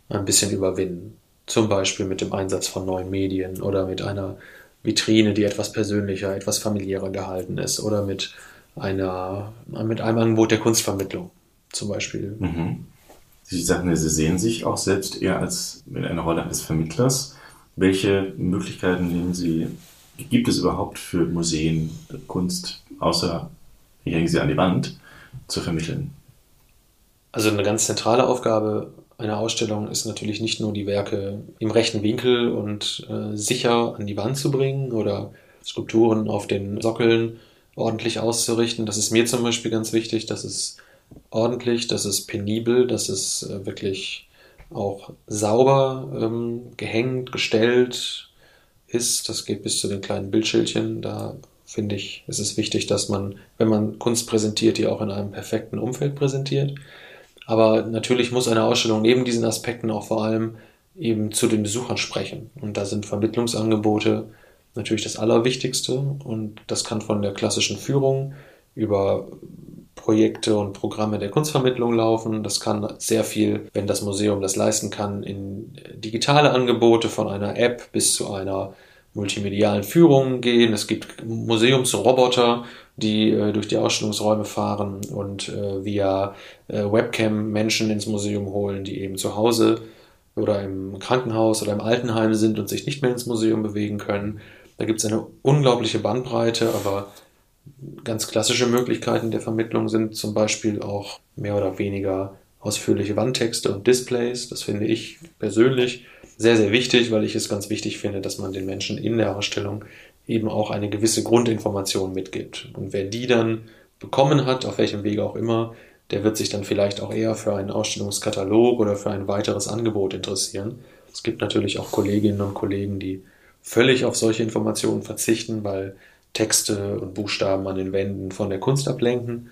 ein bisschen überwinden. Zum Beispiel mit dem Einsatz von neuen Medien oder mit einer Vitrine, die etwas persönlicher, etwas familiärer gehalten ist oder mit einer, mit einem Angebot der Kunstvermittlung zum Beispiel. Mhm. Sie sagten, Sie sehen sich auch selbst eher als in einer Rolle eines Vermittlers. Welche Möglichkeiten nehmen Sie, gibt es überhaupt für Museen Kunst, außer ich hänge sie an die Wand, zu vermitteln? Also eine ganz zentrale Aufgabe einer Ausstellung ist natürlich nicht nur die Werke im rechten Winkel und äh, sicher an die Wand zu bringen oder Skulpturen auf den Sockeln ordentlich auszurichten. Das ist mir zum Beispiel ganz wichtig, dass es ordentlich, das ist penibel, das ist äh, wirklich auch sauber ähm, gehängt, gestellt ist. Das geht bis zu den kleinen Bildschildchen. Da finde ich, ist es wichtig, dass man, wenn man Kunst präsentiert, die auch in einem perfekten Umfeld präsentiert. Aber natürlich muss eine Ausstellung neben diesen Aspekten auch vor allem eben zu den Besuchern sprechen. Und da sind Vermittlungsangebote natürlich das Allerwichtigste. Und das kann von der klassischen Führung über Projekte und Programme der Kunstvermittlung laufen. Das kann sehr viel, wenn das Museum das leisten kann, in digitale Angebote von einer App bis zu einer multimedialen Führung gehen. Es gibt Museumsroboter, die äh, durch die Ausstellungsräume fahren und äh, via äh, Webcam Menschen ins Museum holen, die eben zu Hause oder im Krankenhaus oder im Altenheim sind und sich nicht mehr ins Museum bewegen können. Da gibt es eine unglaubliche Bandbreite, aber ganz klassische Möglichkeiten der Vermittlung sind zum Beispiel auch mehr oder weniger ausführliche Wandtexte und Displays. Das finde ich persönlich sehr, sehr wichtig, weil ich es ganz wichtig finde, dass man den Menschen in der Ausstellung eben auch eine gewisse Grundinformation mitgibt. Und wer die dann bekommen hat, auf welchem Wege auch immer, der wird sich dann vielleicht auch eher für einen Ausstellungskatalog oder für ein weiteres Angebot interessieren. Es gibt natürlich auch Kolleginnen und Kollegen, die völlig auf solche Informationen verzichten, weil Texte und Buchstaben an den Wänden von der Kunst ablenken.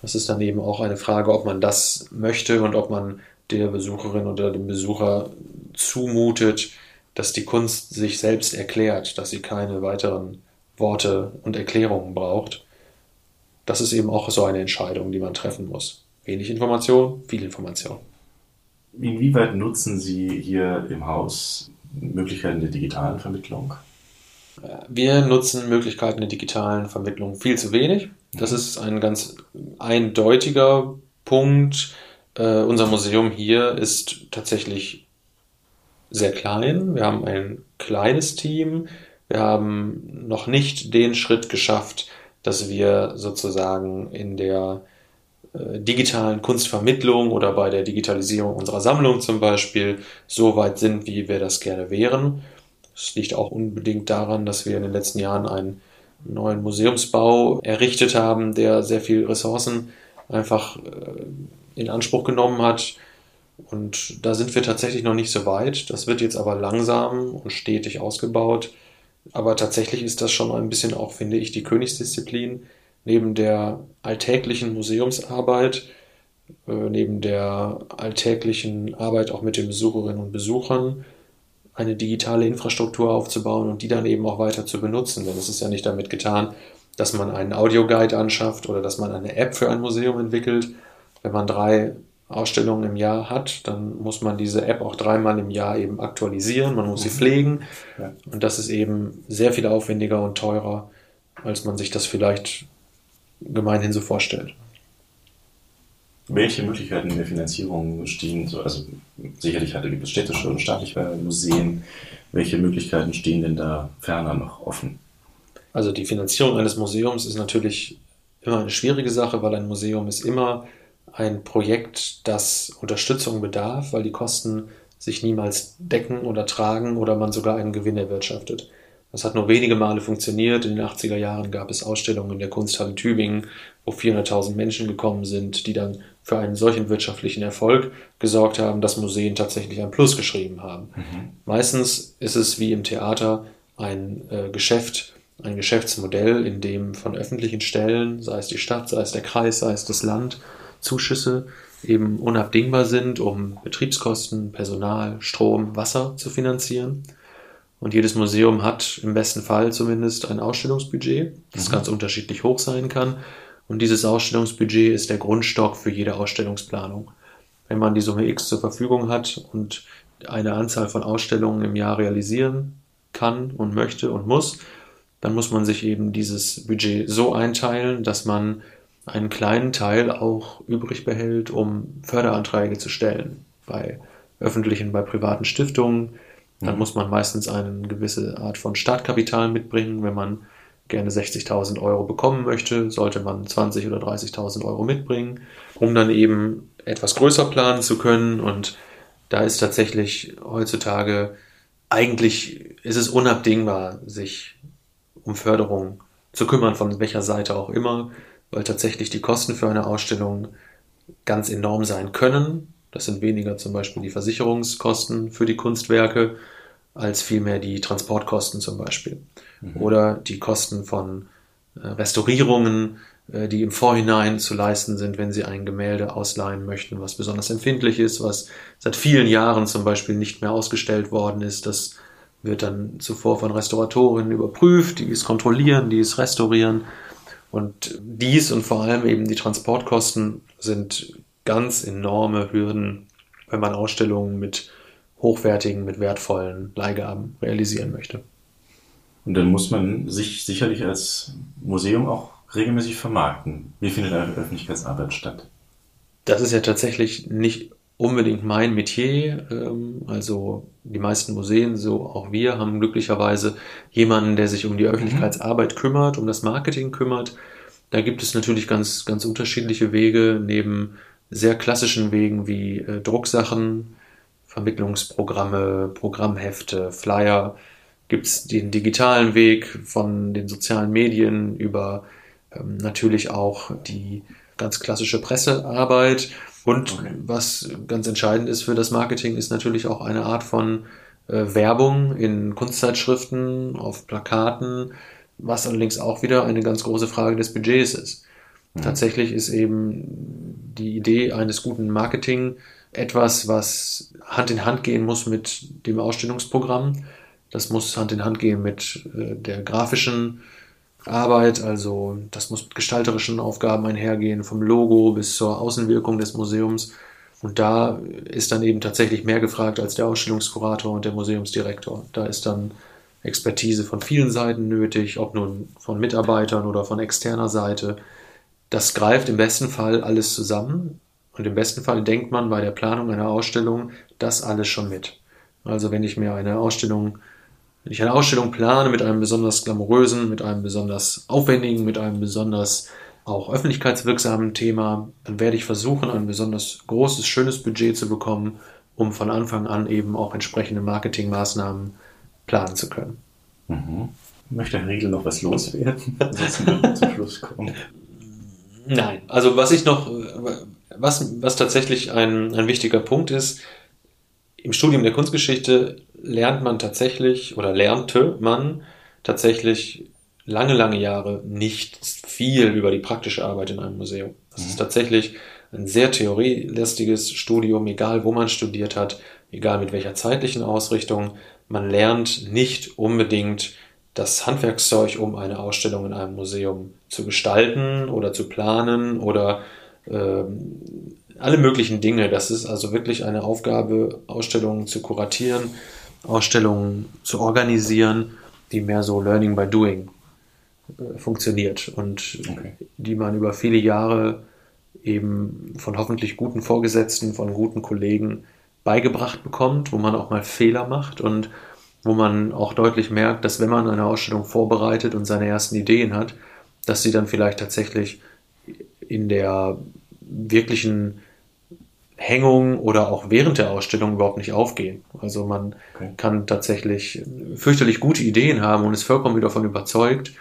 Das ist dann eben auch eine Frage, ob man das möchte und ob man der Besucherin oder dem Besucher zumutet, dass die Kunst sich selbst erklärt, dass sie keine weiteren Worte und Erklärungen braucht. Das ist eben auch so eine Entscheidung, die man treffen muss. Wenig Information, viel Information. Inwieweit nutzen Sie hier im Haus Möglichkeiten der digitalen Vermittlung? Wir nutzen Möglichkeiten der digitalen Vermittlung viel zu wenig. Das ist ein ganz eindeutiger Punkt. Uh, unser Museum hier ist tatsächlich sehr klein. Wir haben ein kleines Team. Wir haben noch nicht den Schritt geschafft, dass wir sozusagen in der äh, digitalen Kunstvermittlung oder bei der Digitalisierung unserer Sammlung zum Beispiel so weit sind, wie wir das gerne wären. Es liegt auch unbedingt daran, dass wir in den letzten Jahren einen neuen Museumsbau errichtet haben, der sehr viel Ressourcen einfach äh, in Anspruch genommen hat. Und da sind wir tatsächlich noch nicht so weit. Das wird jetzt aber langsam und stetig ausgebaut. Aber tatsächlich ist das schon ein bisschen auch, finde ich, die Königsdisziplin. Neben der alltäglichen Museumsarbeit, äh, neben der alltäglichen Arbeit auch mit den Besucherinnen und Besuchern, eine digitale Infrastruktur aufzubauen und die dann eben auch weiter zu benutzen. Denn es ist ja nicht damit getan, dass man einen Audioguide anschafft oder dass man eine App für ein Museum entwickelt. Wenn man drei Ausstellungen im Jahr hat, dann muss man diese App auch dreimal im Jahr eben aktualisieren, man muss sie mhm. pflegen ja. und das ist eben sehr viel aufwendiger und teurer, als man sich das vielleicht gemeinhin so vorstellt. Welche Möglichkeiten der Finanzierung stehen, also sicherlich gibt es städtische und staatliche Museen, welche Möglichkeiten stehen denn da ferner noch offen? Also die Finanzierung eines Museums ist natürlich immer eine schwierige Sache, weil ein Museum ist immer ein Projekt, das Unterstützung bedarf, weil die Kosten sich niemals decken oder tragen oder man sogar einen Gewinn erwirtschaftet. Das hat nur wenige Male funktioniert. In den 80er Jahren gab es Ausstellungen in der Kunsthalle Tübingen, wo 400.000 Menschen gekommen sind, die dann für einen solchen wirtschaftlichen Erfolg gesorgt haben, dass Museen tatsächlich ein Plus geschrieben haben. Mhm. Meistens ist es wie im Theater ein äh, Geschäft, ein Geschäftsmodell, in dem von öffentlichen Stellen, sei es die Stadt, sei es der Kreis, sei es das Land, Zuschüsse eben unabdingbar sind, um Betriebskosten, Personal, Strom, Wasser zu finanzieren. Und jedes Museum hat im besten Fall zumindest ein Ausstellungsbudget, das mhm. ganz unterschiedlich hoch sein kann. Und dieses Ausstellungsbudget ist der Grundstock für jede Ausstellungsplanung. Wenn man die Summe X zur Verfügung hat und eine Anzahl von Ausstellungen im Jahr realisieren kann und möchte und muss, dann muss man sich eben dieses Budget so einteilen, dass man einen kleinen Teil auch übrig behält, um Förderanträge zu stellen. Bei öffentlichen, bei privaten Stiftungen. Dann mhm. muss man meistens eine gewisse Art von Startkapital mitbringen. Wenn man gerne 60.000 Euro bekommen möchte, sollte man 20.000 oder 30.000 Euro mitbringen, um dann eben etwas größer planen zu können. Und da ist tatsächlich heutzutage eigentlich ist es unabdingbar, sich um Förderung zu kümmern, von welcher Seite auch immer weil tatsächlich die Kosten für eine Ausstellung ganz enorm sein können. Das sind weniger zum Beispiel die Versicherungskosten für die Kunstwerke als vielmehr die Transportkosten zum Beispiel. Mhm. Oder die Kosten von äh, Restaurierungen, äh, die im Vorhinein zu leisten sind, wenn Sie ein Gemälde ausleihen möchten, was besonders empfindlich ist, was seit vielen Jahren zum Beispiel nicht mehr ausgestellt worden ist. Das wird dann zuvor von Restauratorinnen überprüft, die es kontrollieren, die es restaurieren. Und dies und vor allem eben die Transportkosten sind ganz enorme Hürden, wenn man Ausstellungen mit hochwertigen, mit wertvollen Leihgaben realisieren möchte. Und dann muss man sich sicherlich als Museum auch regelmäßig vermarkten? Wie findet eure Öffentlichkeitsarbeit statt? Das ist ja tatsächlich nicht unbedingt mein Metier. Ähm, also die meisten Museen, so auch wir, haben glücklicherweise jemanden, der sich um die Öffentlichkeitsarbeit kümmert, um das Marketing kümmert. Da gibt es natürlich ganz, ganz unterschiedliche Wege, neben sehr klassischen Wegen wie äh, Drucksachen, Vermittlungsprogramme, Programmhefte, Flyer, gibt es den digitalen Weg von den sozialen Medien über ähm, natürlich auch die ganz klassische Pressearbeit. Und okay. was ganz entscheidend ist für das Marketing, ist natürlich auch eine Art von äh, Werbung in Kunstzeitschriften, auf Plakaten, was allerdings auch wieder eine ganz große Frage des Budgets ist. Mhm. Tatsächlich ist eben die Idee eines guten Marketing etwas, was Hand in Hand gehen muss mit dem Ausstellungsprogramm. Das muss Hand in Hand gehen mit äh, der grafischen Arbeit, also das muss mit gestalterischen Aufgaben einhergehen, vom Logo bis zur Außenwirkung des Museums. Und da ist dann eben tatsächlich mehr gefragt als der Ausstellungskurator und der Museumsdirektor. Da ist dann Expertise von vielen Seiten nötig, ob nun von Mitarbeitern oder von externer Seite. Das greift im besten Fall alles zusammen und im besten Fall denkt man bei der Planung einer Ausstellung das alles schon mit. Also wenn ich mir eine Ausstellung wenn ich eine Ausstellung plane mit einem besonders glamourösen, mit einem besonders aufwendigen, mit einem besonders auch öffentlichkeitswirksamen Thema, dann werde ich versuchen, ein besonders großes, schönes Budget zu bekommen, um von Anfang an eben auch entsprechende Marketingmaßnahmen planen zu können. Mhm. Möchte Herr Riegel noch was loswerden? Ansonsten zum Schluss kommen. Nein, also was ich noch, was, was tatsächlich ein, ein wichtiger Punkt ist, im Studium der Kunstgeschichte lernt man tatsächlich oder lernte man tatsächlich lange, lange Jahre nicht viel über die praktische Arbeit in einem Museum. Das ist mhm. tatsächlich ein sehr theorielastiges Studium, egal wo man studiert hat, egal mit welcher zeitlichen Ausrichtung. Man lernt nicht unbedingt das Handwerkszeug, um eine Ausstellung in einem Museum zu gestalten oder zu planen oder äh, alle möglichen Dinge. Das ist also wirklich eine Aufgabe, Ausstellungen zu kuratieren, Ausstellungen zu organisieren, die mehr so Learning by Doing äh, funktioniert und okay. die man über viele Jahre eben von hoffentlich guten Vorgesetzten, von guten Kollegen beigebracht bekommt, wo man auch mal Fehler macht und wo man auch deutlich merkt, dass wenn man eine Ausstellung vorbereitet und seine ersten Ideen hat, dass sie dann vielleicht tatsächlich in der wirklichen Hängung oder auch während der Ausstellung überhaupt nicht aufgehen. Also man okay. kann tatsächlich fürchterlich gute Ideen haben und ist vollkommen davon überzeugt.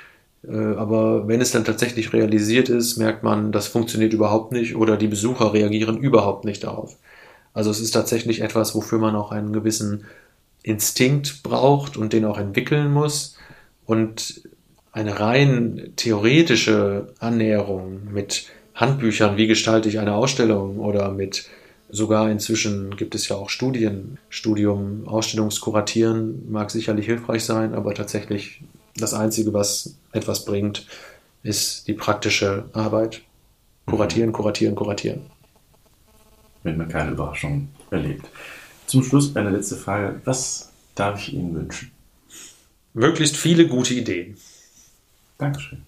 Äh, aber wenn es dann tatsächlich realisiert ist, merkt man, das funktioniert überhaupt nicht oder die Besucher reagieren überhaupt nicht darauf. Also es ist tatsächlich etwas, wofür man auch einen gewissen Instinkt braucht und den auch entwickeln muss. Und eine rein theoretische Annäherung mit Handbüchern, wie gestalte ich eine Ausstellung oder mit Sogar inzwischen gibt es ja auch Studien. Studium Ausstellungskuratieren mag sicherlich hilfreich sein, aber tatsächlich das Einzige, was etwas bringt, ist die praktische Arbeit. Kuratieren, kuratieren, kuratieren. Wenn man keine Überraschung erlebt. Zum Schluss eine letzte Frage. Was darf ich Ihnen wünschen? Möglichst viele gute Ideen. Dankeschön.